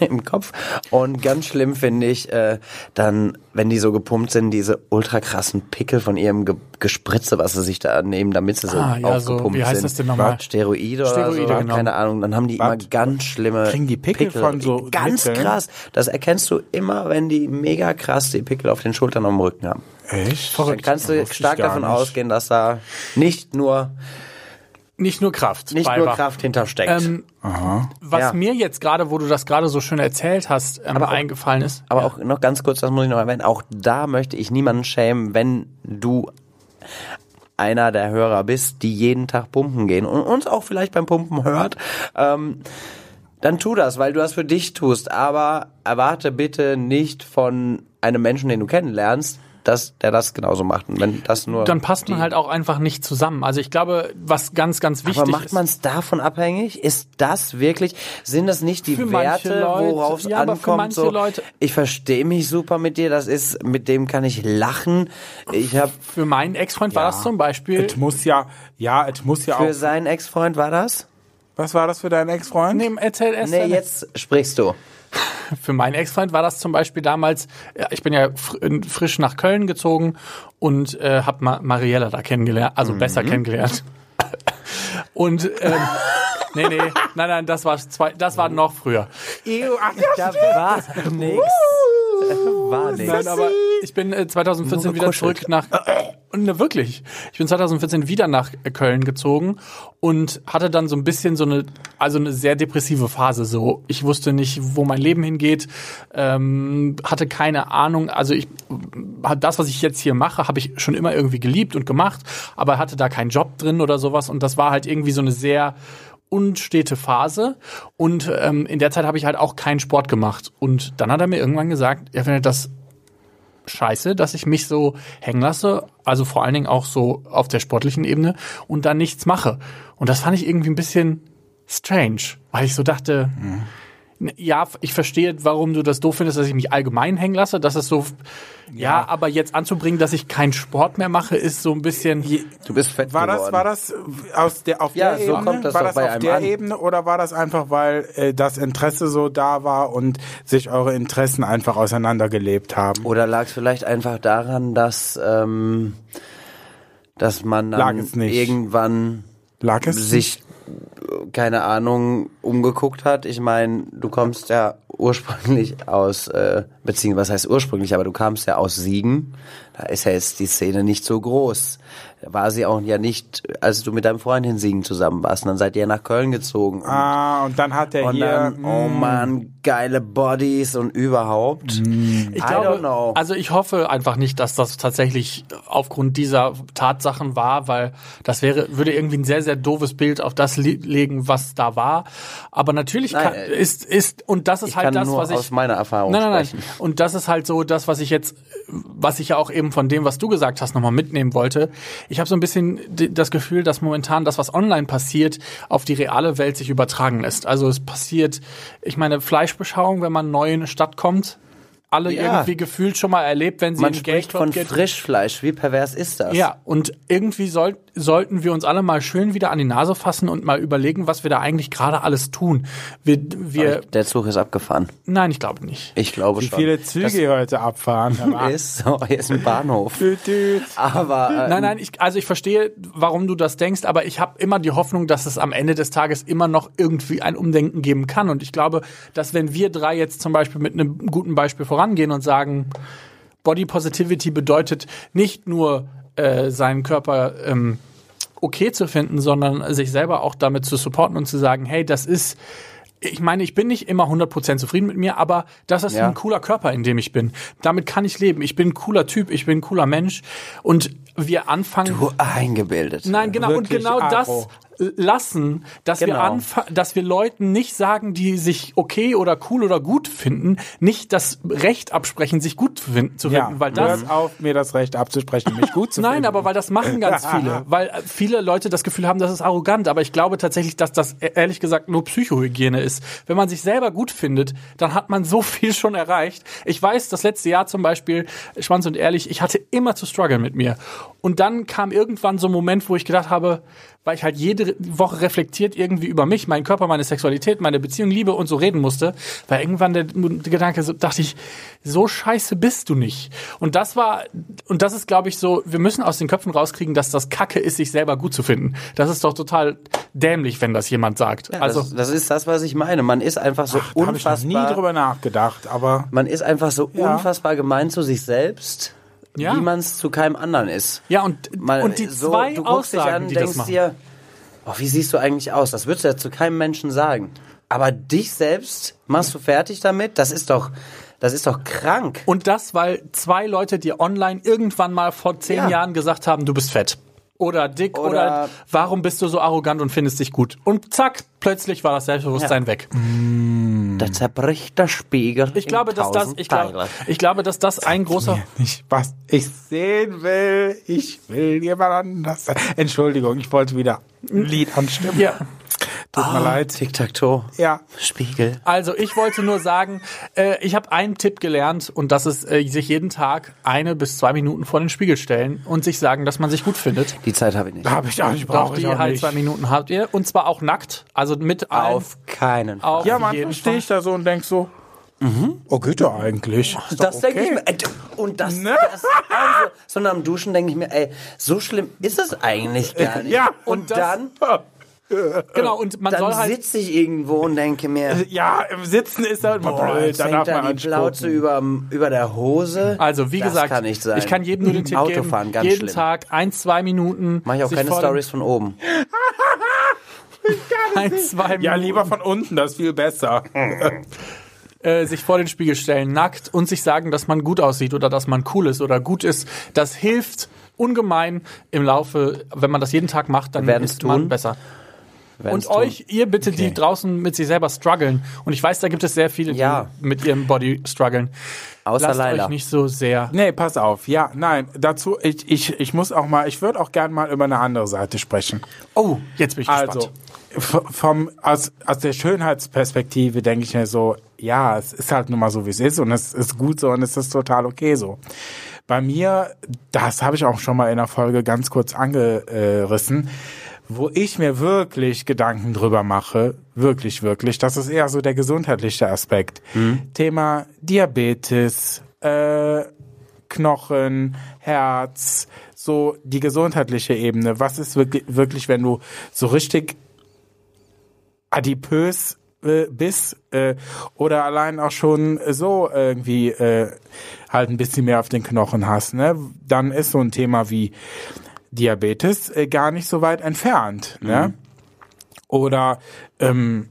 im Kopf. Und ganz schlimm finde ich äh, dann, wenn die so gepumpt sind, diese ultra krassen Pickel von ihrem Ge Gespritze, was sie sich da nehmen, damit sie so Ah, ja, so, aufgepumpt wie heißt sind. das denn nochmal? Steroide, Steroide, oder so, genau. keine Ahnung. Dann haben die immer Was? ganz schlimme Kriegen die Pickel von so Ganz Mitteln? krass. Das erkennst du immer, wenn die mega krass die Pickel auf den Schultern und am Rücken haben. echt? Dann kannst du stark davon nicht. ausgehen, dass da nicht nur Nicht nur Kraft. nicht nur war. Kraft hintersteckt. Ähm, was Ja. mir jetzt gerade, wo du das gerade so schön erzählt hast, ähm, Aber auch- eingefallen ist. Aber auch noch ganz kurz, das muss ich noch erwähnen, auch da möchte ich niemanden schämen, wenn du einer der Hörer bist, die jeden Tag pumpen gehen und uns auch vielleicht beim Pumpen hört, ähm, dann tu das, weil du das für dich tust. Aber erwarte bitte nicht von einem Menschen, den du kennenlernst, dass der das genauso macht. Und wenn das nur Dann passt man halt auch einfach nicht zusammen. Also ich glaube, was ganz, ganz wichtig aber macht ist. man es davon abhängig? Ist das wirklich, sind das nicht die Für Werte, worauf es ja, aber ankommt? für manche so, Leute- ich verstehe mich super mit dir, das ist, mit dem kann ich lachen. Ich habe Für meinen Ex-Freund war das zum Beispiel. Es muss ja, ja, es muss ja für auch. seinen Ex-Freund war das? Was war das für deinen Ex-Freund? Nee, erzähl erst Nee, jetzt sprichst du. Für meinen Ex-Freund war das zum Beispiel damals, ja, ich bin ja fr frisch nach Köln gezogen und äh, habe Ma Mariella da kennengelernt, also besser kennengelernt. Und ähm, nee, nee, nein, nein, das war zwei, das war noch früher. Ew, ach, ja, Da war nix. War nix. Nein, aber ich bin äh, 2014 Nur wieder zurück nach und ne, wirklich. Ich bin 2014 wieder nach äh, Köln gezogen und hatte dann so ein bisschen so eine also eine sehr depressive Phase so. Ich wusste nicht, wo mein Leben hingeht, ähm, hatte keine Ahnung, also ich das was ich jetzt hier mache, habe ich schon immer irgendwie geliebt und gemacht, aber hatte da keinen Job drin oder sowas und das war halt irgendwie so eine sehr unstete Phase. Und ähm, in der Zeit habe ich halt auch keinen Sport gemacht. Und dann hat er mir irgendwann gesagt, er findet das scheiße, dass ich mich so hängen lasse, also vor allen Dingen auch so auf der sportlichen Ebene und dann nichts mache. Und das fand ich irgendwie ein bisschen strange, weil ich so dachte, n- ja, ich verstehe, warum du das doof findest, dass ich mich allgemein hängen lasse. Das ist so, ja, aber jetzt anzubringen, dass ich keinen Sport mehr mache, ist so ein bisschen. Du bist fett War das, geworden. war das aus der, auf Ja, der so Ebene? kommt das war das bei auf einem der an. Ebene oder war das einfach, weil äh, das Interesse so da war und sich eure Interessen einfach auseinandergelebt haben? Oder lag es vielleicht einfach daran, dass, ähm, dass man Lag dann es nicht. irgendwann Lag es? Keine Ahnung, umgeguckt hat. Ich meine, du kommst ja ursprünglich aus, äh, beziehungsweise was heißt ursprünglich, aber du kamst ja aus Siegen. Da ist ja jetzt die Szene nicht so groß. Da war sie auch ja nicht, als du mit deinem Freund in Siegen zusammen warst. Und dann seid ihr nach Köln gezogen. Und, Ah, und dann hat er hier. dann, oh man, geile Bodies und überhaupt. Ich I glaube, don't know. also ich hoffe einfach nicht, dass das tatsächlich aufgrund dieser Tatsachen war, weil das wäre, würde irgendwie ein sehr, sehr doofes Bild auf das le- legen, was da war. Aber natürlich Nein, kann, äh, ist, ist, und das ist ich halt kann das, nur was ich, aus meiner Erfahrung Nein, nein, nein. sprechen. Und das ist halt so das, was ich jetzt, was ich ja auch eben von dem, was du gesagt hast, nochmal mitnehmen wollte. Ich habe so ein bisschen das Gefühl, dass momentan das, was online passiert, auf die reale Welt sich übertragen lässt. Also es passiert, ich meine, Fleischbeschauung, wenn man neu in eine Stadt kommt, alle Ja. irgendwie gefühlt schon mal erlebt, wenn sie Man in spricht Gay-Club von. Frischfleisch. Wie pervers ist das? Ja, und irgendwie soll, sollten wir uns alle mal schön wieder an die Nase fassen und mal überlegen, was wir da eigentlich gerade alles tun. Wir, wir, Der Zug ist abgefahren. nein, ich glaube nicht. Ich glaube wie schon. viele Züge hier heute abfahren. ist so, hier ist ein Bahnhof. Düt, düt. Aber äh, Nein, nein, ich, also ich verstehe, warum du das denkst, aber ich habe immer die Hoffnung, dass es am Ende des Tages immer noch irgendwie ein Umdenken geben kann. Und ich glaube, dass wenn wir drei jetzt zum Beispiel mit einem guten Beispiel vorangehen und sagen, Body Positivity bedeutet nicht nur äh, seinen Körper ähm, okay zu finden, sondern sich selber auch damit zu supporten und zu sagen, hey, das ist ich meine, ich bin nicht immer 100% zufrieden mit mir, aber das ist Ja. ein cooler Körper, in dem ich bin. Damit kann ich leben. Ich bin ein cooler Typ, ich bin ein cooler Mensch und wir anfangen du eingebildet. Nein, genau und Wirklich genau das agro. Lassen, dass wir Genau. anfangen, dass wir Leuten nicht sagen, die sich okay oder cool oder gut finden, nicht das Recht absprechen, sich gut zu finden, zu Ja, finden weil das hört auf, mir das Recht abzusprechen, mich gut zu Nein, finden. aber weil das machen ganz viele. Weil äh, viele Leute das Gefühl haben, das ist arrogant. Aber ich glaube tatsächlich, dass das e- ehrlich gesagt nur Psychohygiene ist. Wenn man sich selber gut findet, dann hat man so viel schon erreicht. Ich weiß, das letzte Jahr zum Beispiel, Schwanz und ehrlich, ich hatte immer zu strugglen mit mir. Und dann kam irgendwann so ein Moment, wo ich gedacht habe, weil ich halt jede Woche reflektiert irgendwie über mich, meinen Körper, meine Sexualität, meine Beziehung, Liebe und so reden musste, weil irgendwann der, der Gedanke so, dachte ich, so scheiße bist du nicht. Und das war, und das ist, glaube ich, so, wir müssen aus den Köpfen rauskriegen, dass das Kacke ist, sich selber gut zu finden. Das ist doch total dämlich, wenn das jemand sagt. Ja, also, das, das ist das, was ich meine. Man ist einfach so da habe ich noch unfassbar. nie drüber nachgedacht, aber man ist einfach so Ja. unfassbar gemein zu sich selbst, Ja. wie man es zu keinem anderen ist. ja, und, Man, und die so, zwei du guckst dich Aussagen, an, die das denkst machen. dir, oh, wie siehst du eigentlich aus? Das würdest du ja zu keinem Menschen sagen. Aber dich selbst machst du fertig damit? Das ist doch, das ist doch krank. Und das, weil zwei Leute dir online irgendwann mal vor zehn Ja. Jahren gesagt haben, du bist fett. Oder dick oder, Oder- warum bist du so arrogant und findest dich gut? Und zack, plötzlich war das Selbstbewusstsein weg. Da zerbricht der Spiegel. Ich glaube, dass das, ich glaube, ich glaube, dass das ein großer, nicht, was ich sehen will. Ich will jemand anders. Entschuldigung, ich wollte wieder ein Lied anstimmen. ja. Tut mir leid. Tic-Tac-Toe. Ja. Spiegel. Also ich wollte nur sagen, äh, ich habe einen Tipp gelernt und das ist, äh, sich jeden Tag eine bis zwei Minuten vor den Spiegel stellen und sich sagen, dass man sich gut findet. Die Zeit habe ich nicht. Habe ich auch nicht, brauche ich die auch halt nicht. zwei Minuten habt ihr und zwar auch nackt, also mit allen, Auf keinen Fall. auf Ja, manchmal stehe ich da so und denk so, oh, geht ja eigentlich. Ist Das doch denke ich okay. mir. Äh, Und das, Ne? das also, so nach dem Duschen denke ich mir, ey, so schlimm ist es eigentlich gar nicht. Ja, und, das- dann, Genau, und man dann soll halt sitze ich irgendwo und denke mir, Ja, im Sitzen ist halt immer boah, blöd. jetzt Da darf hängt man die Plauze über, über der Hose. Also wie das gesagt, kann nicht sein. ich kann jedem nur den Tipp Autofahren, geben, ganz jeden schlimm. Tag ein, zwei Minuten. Mache ich auch keine Stories von oben. Ein, zwei Ja, Minuten, lieber von unten, das ist viel besser. äh, sich vor den Spiegel stellen, nackt und sich sagen, dass man gut aussieht oder dass man cool ist oder gut ist. Das hilft ungemein im Laufe, wenn man das jeden Tag macht, dann ist man tun. besser. Werden's Und tun. euch, ihr bitte, die draußen mit sich selber strugglen. Und ich weiß, da gibt es sehr viele, die Ja. mit ihrem Body strugglen. Außer Lasst Laila. euch nicht so sehr. Nee, pass auf. Ja, nein, dazu, ich, ich, ich muss auch mal, ich würde auch gern mal über eine andere Seite sprechen. Oh, jetzt bin ich Also, gespannt. vom, aus, aus der Schönheitsperspektive denke ich mir so, ja, es ist halt nun mal so, wie es ist und es ist gut so und es ist total okay so. Bei mir, das habe ich auch schon mal in der Folge ganz kurz angerissen, wo ich mir wirklich Gedanken drüber mache, wirklich, wirklich, das ist eher so der gesundheitliche Aspekt. Thema Diabetes, äh, Knochen, Herz, so die gesundheitliche Ebene. Was ist wirklich, wirklich wenn du so richtig adipös äh, bist äh, oder allein auch schon so irgendwie äh, halt ein bisschen mehr auf den Knochen hast, ne? Dann ist so ein Thema wie Diabetes äh, gar nicht so weit entfernt. Ne? Oder ähm,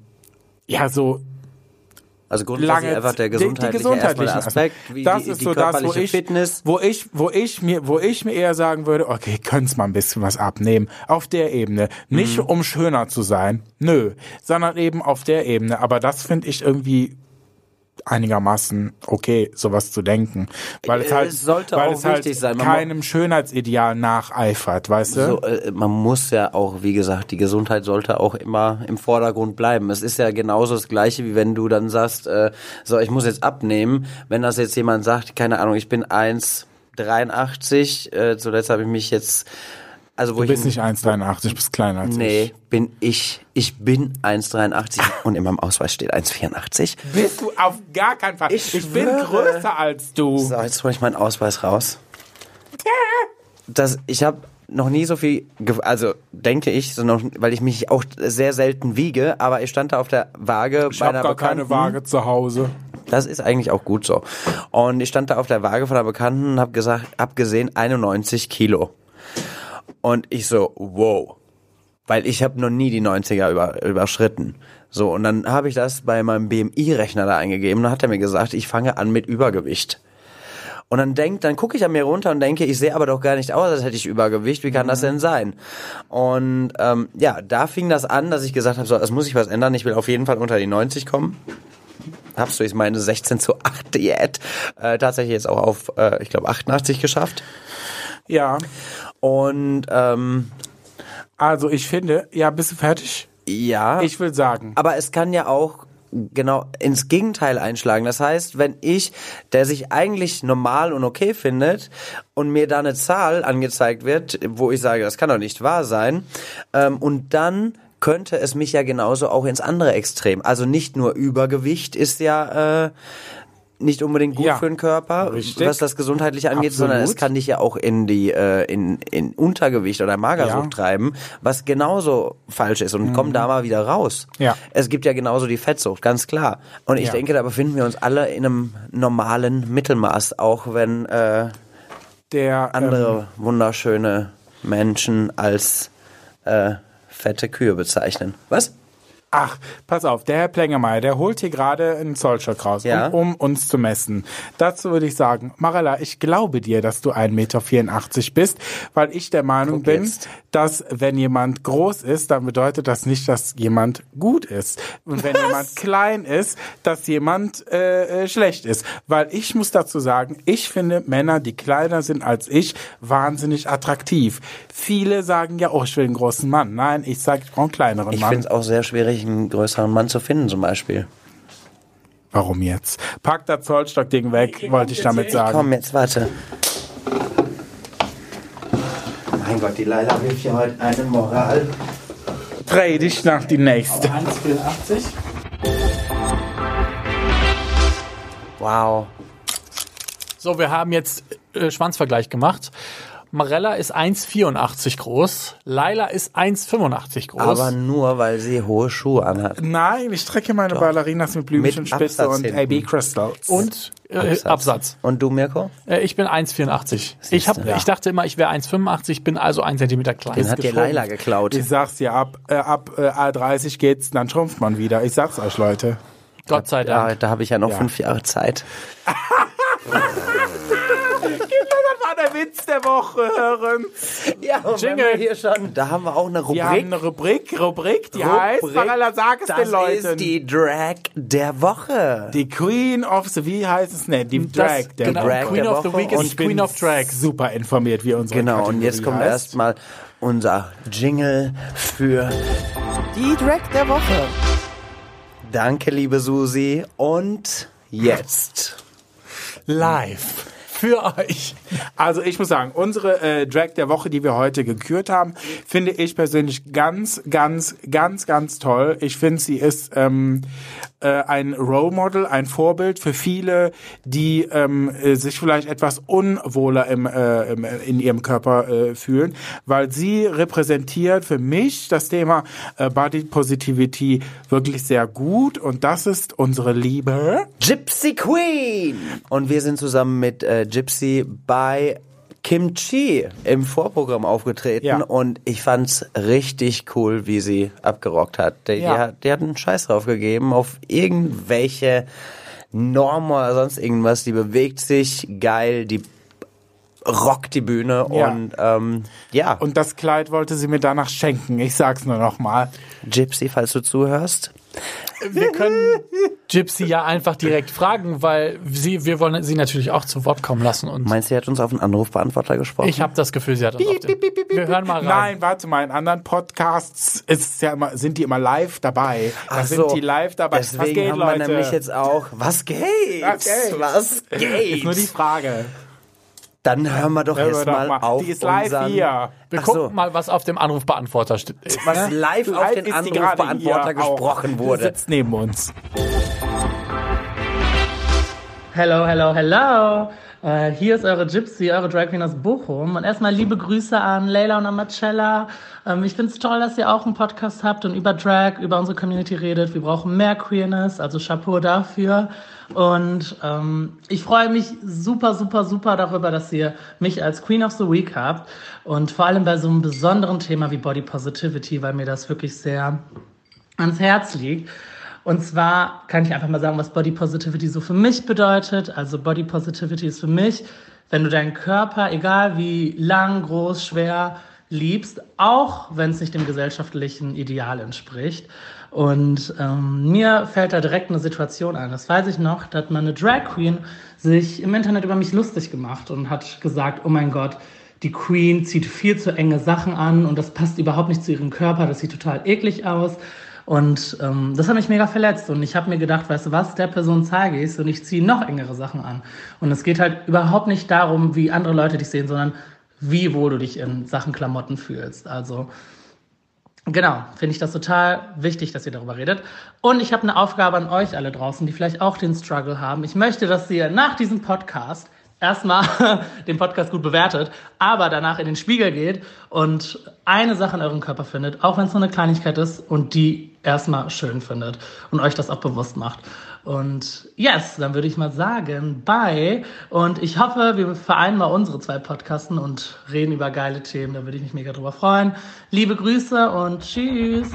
ja, so Also grundsätzlich lange einfach der die- die gesundheitliche, Aspekt, wie das die, ist die so das, wo ich, Fitness. wo ich, wo ich mir, wo ich mir eher sagen würde, okay, könnt's mal ein bisschen was abnehmen auf der Ebene, nicht Mhm. um schöner zu sein, nö, sondern eben auf der Ebene. Aber das finde ich irgendwie einigermaßen okay, sowas zu denken, weil es Äh, halt, es sollte weil auch es halt sein. Keinem Schönheitsideal nacheifert, weißt du? So, äh, man muss ja auch, wie gesagt, die Gesundheit sollte auch immer im Vordergrund bleiben. Es ist ja genauso das Gleiche, wie wenn du dann sagst, äh, so, ich muss jetzt abnehmen. Wenn das jetzt jemand sagt, keine Ahnung, ich bin 1,83, äh, zuletzt habe ich mich jetzt, also wo Du ich bist nicht 1,83, bist kleiner als Nee, ich. bin ich. Ich bin 1,83 und in meinem Ausweis steht 1,84. Bist du auf gar keinen Fall. Ich Ich, bin größer als du. So, jetzt hole ich meinen Ausweis raus. Das, ich habe noch nie so viel, also denke ich, so noch, weil ich mich auch sehr selten wiege, aber ich stand da auf der Waage Ich bei habe einer gar Bekannten. keine Waage zu Hause. Das ist eigentlich auch gut so. Und ich stand da auf der Waage von einer Bekannten und habe gesagt, abgesehen 91 Kilo. Und ich so, wow. Weil ich habe noch nie die 90er über, überschritten. So, und dann habe ich das bei meinem BMI-Rechner da eingegeben. Dann hat er mir gesagt, ich fange an mit Übergewicht. Und dann denkt, dann gucke ich an mir runter und denke, ich sehe aber doch gar nicht aus, als hätte ich Übergewicht. Wie kann das denn sein? Und ähm, ja, da fing das an, dass ich gesagt habe, so, es muss sich was ändern. Ich will auf jeden Fall unter die 90 kommen. Hab's durch meine 16 zu 8 Diät äh, tatsächlich jetzt auch auf, äh, ich glaube, 88 geschafft. Ja, Und ähm, also ich finde, ja, bist du fertig? ja, Ich will sagen, aber es kann ja auch genau ins Gegenteil einschlagen. Das heißt, wenn ich, der sich eigentlich normal und okay findet und mir da eine Zahl angezeigt wird, wo ich sage, das kann doch nicht wahr sein, ähm, und dann könnte es mich ja genauso auch ins andere Extrem. Also nicht nur Übergewicht ist ja äh, nicht unbedingt gut Ja, für den Körper, richtig. was das gesundheitliche angeht, sondern es Absolut. kann dich ja auch in die äh, in, in Untergewicht oder Magersucht Ja. treiben, was genauso falsch ist und komm da mal wieder raus. Mhm. Ja. Es gibt ja genauso die Fettsucht, ganz klar. Und ich Ja. denke, da befinden wir uns alle in einem normalen Mittelmaß, auch wenn äh, der andere Ähm, wunderschöne Menschen als äh, fette Kühe bezeichnen. Was? Ach, pass auf, der Herr Plengermeier, der holt hier gerade einen Zollstock raus, Ja. um, um uns zu messen. Dazu würde ich sagen, Marella, ich glaube dir, dass du 1,84 Meter bist, weil ich der Meinung Guck bin, jetzt. dass wenn jemand groß ist, dann bedeutet das nicht, dass jemand gut ist. Und wenn jemand klein ist, dass jemand äh, äh, schlecht ist. Weil ich muss dazu sagen, ich finde Männer, die kleiner sind als ich, wahnsinnig attraktiv. Viele sagen ja, oh, ich will einen großen Mann. Nein, ich sage, ich brauche einen kleineren Ich Mann. finde es auch sehr schwierig, einen größeren Mann zu finden, zum Beispiel. Warum jetzt? Pack das Zollstock-Ding weg, wollte ich damit sagen. Komm, jetzt warte. Mein Gott, die Leila wirft hier heute eine Moral. Dreh dich nach die nächste. 1,84. Wow. So, wir haben jetzt äh, Schwanzvergleich gemacht. Marella ist 1,84 groß. Laila ist 1,85 groß. Aber nur, weil sie hohe Schuhe anhat. Nein, ich strecke meine Ballerinas mit Blümchenspitze Absatz und. AB Crystals. und äh, Absatz. Und du, Mirko? Äh, ich bin 1,84. Ich, hab, Ja. ich dachte immer, ich wäre 1,85, bin also 1 Zentimeter klein. Den hat dir. Leila geklaut. Ich sag's dir, ab, äh, ab äh, A30 geht's, dann schrumpft man wieder. Ich sag's euch, Leute. Gott sei Dank. Ja, da habe ich ja noch Ja. fünf Jahre Zeit. Das Witz der Woche, hören. Ja, Jingle hier schon. Da haben wir auch eine Wir haben Rubrik. eine Rubrik, Rubrik, die heißt, Rubrik. Marella, sag es das den Leuten. ist die Drag der Woche. Die Queen of the, wie heißt es nicht? Die Das- Drag der genau, Woche. Drag Queen der of the Woche Week ist und Queen of Drag. super informiert, wie unsere Genau, und Kategorie jetzt kommt heißt. erstmal unser Jingle für Die Drag der Woche. Danke, liebe Susi. Und jetzt. Live. Für euch. Also ich muss sagen, unsere äh, Drag der Woche, die wir heute gekürt haben, finde ich persönlich ganz, ganz, ganz, ganz toll. Ich finde, sie ist ähm, äh, ein Role Model, ein Vorbild für viele, die ähm, äh, sich vielleicht etwas unwohler im, äh, im, in ihrem Körper äh, fühlen, weil sie repräsentiert für mich das Thema äh, Body Positivity wirklich sehr gut und das ist unsere Liebe. Gypsy Queen. Und wir sind zusammen mit äh, Gypsy bei Kim Chi im Vorprogramm aufgetreten Ja. und ich fand's richtig cool, wie sie abgerockt hat. Die, Ja. die, hat, die hat einen Scheiß drauf gegeben auf irgendwelche Normen oder sonst irgendwas. Die bewegt sich geil, die rockt die Bühne Ja. und ähm, ja. Und das Kleid wollte sie mir danach schenken. Ich sag's nur noch mal. Gypsy, falls du zuhörst. Wir können Gypsy ja einfach direkt fragen, weil sie, wir wollen sie natürlich auch zu Wort kommen lassen. Und Meinst du, sie hat uns auf einen Anrufbeantworter gesprochen? ich habe das Gefühl, sie hat uns auf den, Wir hören mal rein. Nein, warte mal, in anderen Podcasts ist ja immer, sind die immer live dabei. Da Ach sind so. die live dabei. Deswegen Was geht, haben Leute? wir nämlich jetzt auch, was geht? Was geht? Was geht? ist nur die Frage. Dann hören wir doch Hören wir jetzt doch mal, mal. auf Die ist live hier. Wir Ach gucken so. mal, was auf dem Anrufbeantworter steht. was live, auf den Anrufbeantworter auch. gesprochen Die wurde. sitzt neben uns. Hello, hello, hello. Äh, hier ist eure Gypsy, eure Drag Queen aus Bochum. Und erstmal liebe Grüße an Leila und an Marcella. Ähm, ich find's toll, dass ihr auch einen Podcast habt und über Drag, über unsere Community redet. Wir brauchen mehr Queerness, also Chapeau dafür. Und ähm, ich freue mich super, super, super darüber, dass ihr mich als Queen of the Week habt. Und vor allem bei so einem besonderen Thema wie Body Positivity, weil mir das wirklich sehr ans Herz liegt. Und zwar kann ich einfach mal sagen, was Body Positivity so für mich bedeutet. Also Body Positivity ist für mich, wenn du deinen Körper, egal wie lang, groß, schwer, liebst, auch wenn es nicht dem gesellschaftlichen Ideal entspricht. Und ähm, mir fällt da direkt eine Situation ein. Das weiß ich noch, da hat meine Drag Queen sich im Internet über mich lustig gemacht und hat gesagt, oh mein Gott, die Queen zieht viel zu enge Sachen an und das passt überhaupt nicht zu ihrem Körper, das sieht total eklig aus. Und ähm, das hat mich mega verletzt und ich habe mir gedacht, weißt du was, der Person zeige ich und ich ziehe noch engere Sachen an. Und es geht halt überhaupt nicht darum, wie andere Leute dich sehen, sondern wie wohl du dich in Sachen Klamotten fühlst. Also Genau, finde ich das total wichtig, dass ihr darüber redet. Und ich habe eine Aufgabe an euch alle draußen, die vielleicht auch den Struggle haben. Ich möchte, dass ihr nach diesem Podcast erstmal den Podcast gut bewertet, aber danach in den Spiegel geht und eine Sache in eurem Körper findet, auch wenn es nur eine Kleinigkeit ist und die erstmal schön findet und euch das auch bewusst macht. Und yes, dann würde ich mal sagen, bye. Und ich hoffe, wir vereinen mal unsere zwei Podcasten und reden über geile Themen. Da würde ich mich mega drüber freuen. Liebe Grüße und tschüss.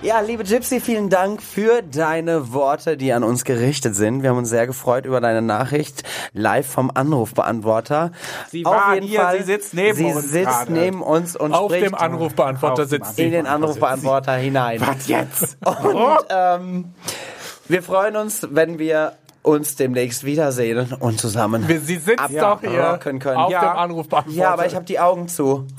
Ja, liebe Gypsy, vielen Dank für deine Worte, die an uns gerichtet sind. Wir haben uns sehr gefreut über deine Nachricht live vom Anrufbeantworter. Sie war hier, sie sitzt neben sie uns sitzt gerade. neben uns und Auf spricht dem Anrufbeantworter Auf sitzt in sie. den Anrufbeantworter hinein. Was jetzt? Und ähm, wir freuen uns, wenn wir uns demnächst wiedersehen und zusammen Sie sitzt ab- doch hier können. auf Ja. dem Anrufbeantworter. Ja, aber ich habe die Augen zu.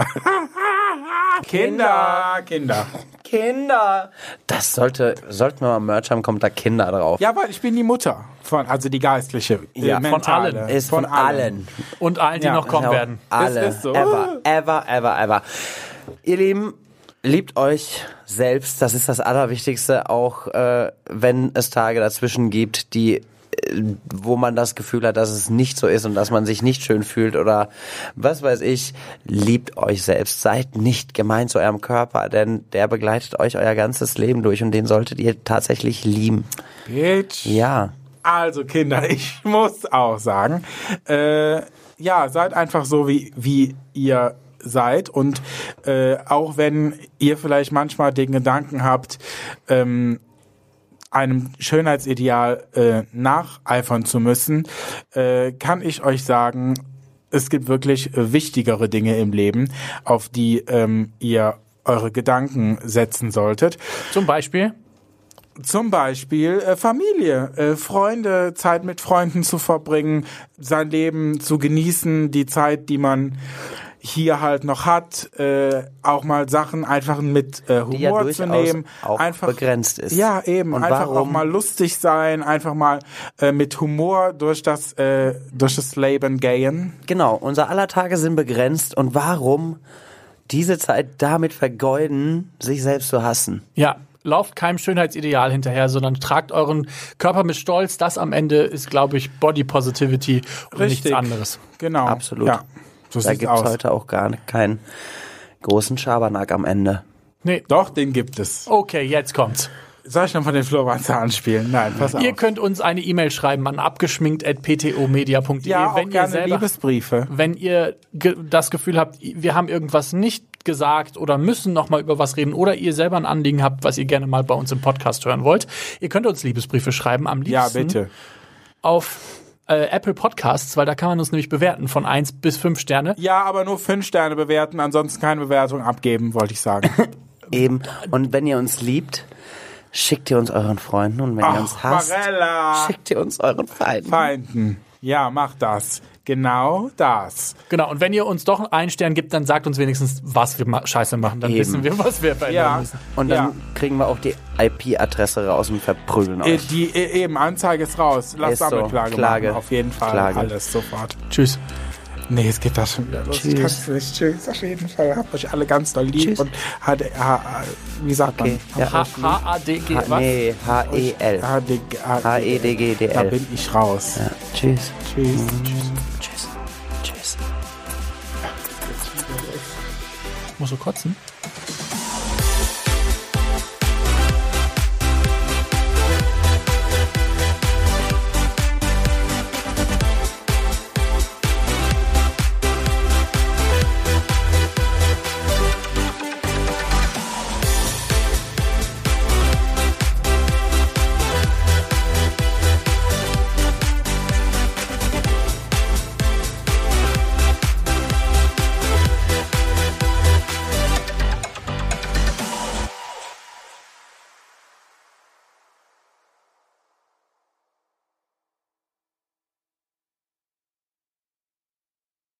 Kinder, Kinder. Kinder. Das sollte, sollten wir mal Merch haben, kommt da Kinder drauf. Ja, weil ich bin die Mutter von, also die geistliche, äh, Ja, von allen. Ist von, allen. Und allen, die Ja, noch kommen Genau, werden. Alle. Ist so. Ever, ever, ever, ever. Ihr Lieben, liebt euch selbst. Das ist das Allerwichtigste, auch äh, wenn es Tage dazwischen gibt, die wo man das Gefühl hat, dass es nicht so ist und dass man sich nicht schön fühlt oder was weiß ich, liebt euch selbst. Seid nicht gemein zu eurem Körper, denn der begleitet euch euer ganzes Leben durch und den solltet ihr tatsächlich lieben. Bitch. Ja. Also Kinder, ich muss auch sagen, äh, ja, seid einfach so, wie, wie ihr seid und äh, auch wenn ihr vielleicht manchmal den Gedanken habt, ähm, einem Schönheitsideal äh, nacheifern zu müssen, äh, kann ich euch sagen, es gibt wirklich äh, wichtigere Dinge im Leben, auf die ähm, ihr eure Gedanken setzen solltet. Zum Beispiel. Zum Beispiel äh, Familie, äh, Freunde, Zeit mit Freunden zu verbringen, sein Leben zu genießen, die Zeit, die man hier halt noch hat, äh, auch mal Sachen einfach mit äh, Die ja Humor durchaus zu nehmen, auch einfach begrenzt ist. Ja, eben, Und einfach auch warum? mal lustig sein, einfach mal äh, mit Humor durch das äh, durch das Leben gehen. Genau, unser aller Tage sind begrenzt und warum diese Zeit damit vergeuden, sich selbst zu hassen? Ja, lauft keinem Schönheitsideal hinterher, sondern tragt euren Körper mit Stolz. Das am Ende ist, glaube ich, Body Positivity und nichts anderes. Genau. Absolut. Ja, so Da gibt's aus. heute auch gar keinen großen Schabernack am Ende. Nee. Doch, den gibt es. Okay, jetzt kommt's. Soll ich noch von den Flohwanzer anspielen? Nein, pass auf. Ihr könnt uns eine E-Mail schreiben an abgeschminkt.ptomedia.de, ja, auch wenn ihr gerne selber, Liebesbriefe. wenn ihr ge das Gefühl habt, wir haben irgendwas nicht gesagt oder müssen noch mal über was reden oder ihr selber ein Anliegen habt, was ihr gerne mal bei uns im Podcast hören wollt. Ihr könnt uns Liebesbriefe schreiben, am Ja, liebsten bitte. auf äh, Apple Podcasts, weil da kann man uns nämlich bewerten von eins bis fünf Sterne. Ja, aber nur fünf Sterne bewerten, ansonsten keine Bewertung abgeben, wollte ich sagen. Eben. Und wenn ihr uns liebt, schickt ihr uns euren Freunden und wenn ihr uns Ach, hasst, Marella. schickt ihr uns euren Feinden. Feinden. Ja, mach das. Genau das. Genau, und wenn ihr uns doch einen Stern gibt, dann sagt uns wenigstens, was wir ma scheiße machen. Dann Eben. wissen wir, was wir verändern Ja. müssen. Und dann Ja. kriegen wir auch die IP-Adresse raus und verprügeln Äh, euch. Die äh, eben Anzeige ist raus. Lass Ist so. Sammelklage Klage. machen. Auf jeden Fall. Klage. Alles sofort. Tschüss. Nee, es geht da schon wieder los. Ich Tschüss. kann's nicht. Tschüss. Auf jeden Fall. Habt euch alle ganz doll lieb. Tschüss. Und hat, ha, wie sagt Okay. man? Ja. H- H-A-D-G, H was? nee, H-E-L. HD, H-E-D-G-D-L. Da bin ich raus. Ja. Tschüss. Tschüss. Tschüss. Tschüss. Muss so kotzen?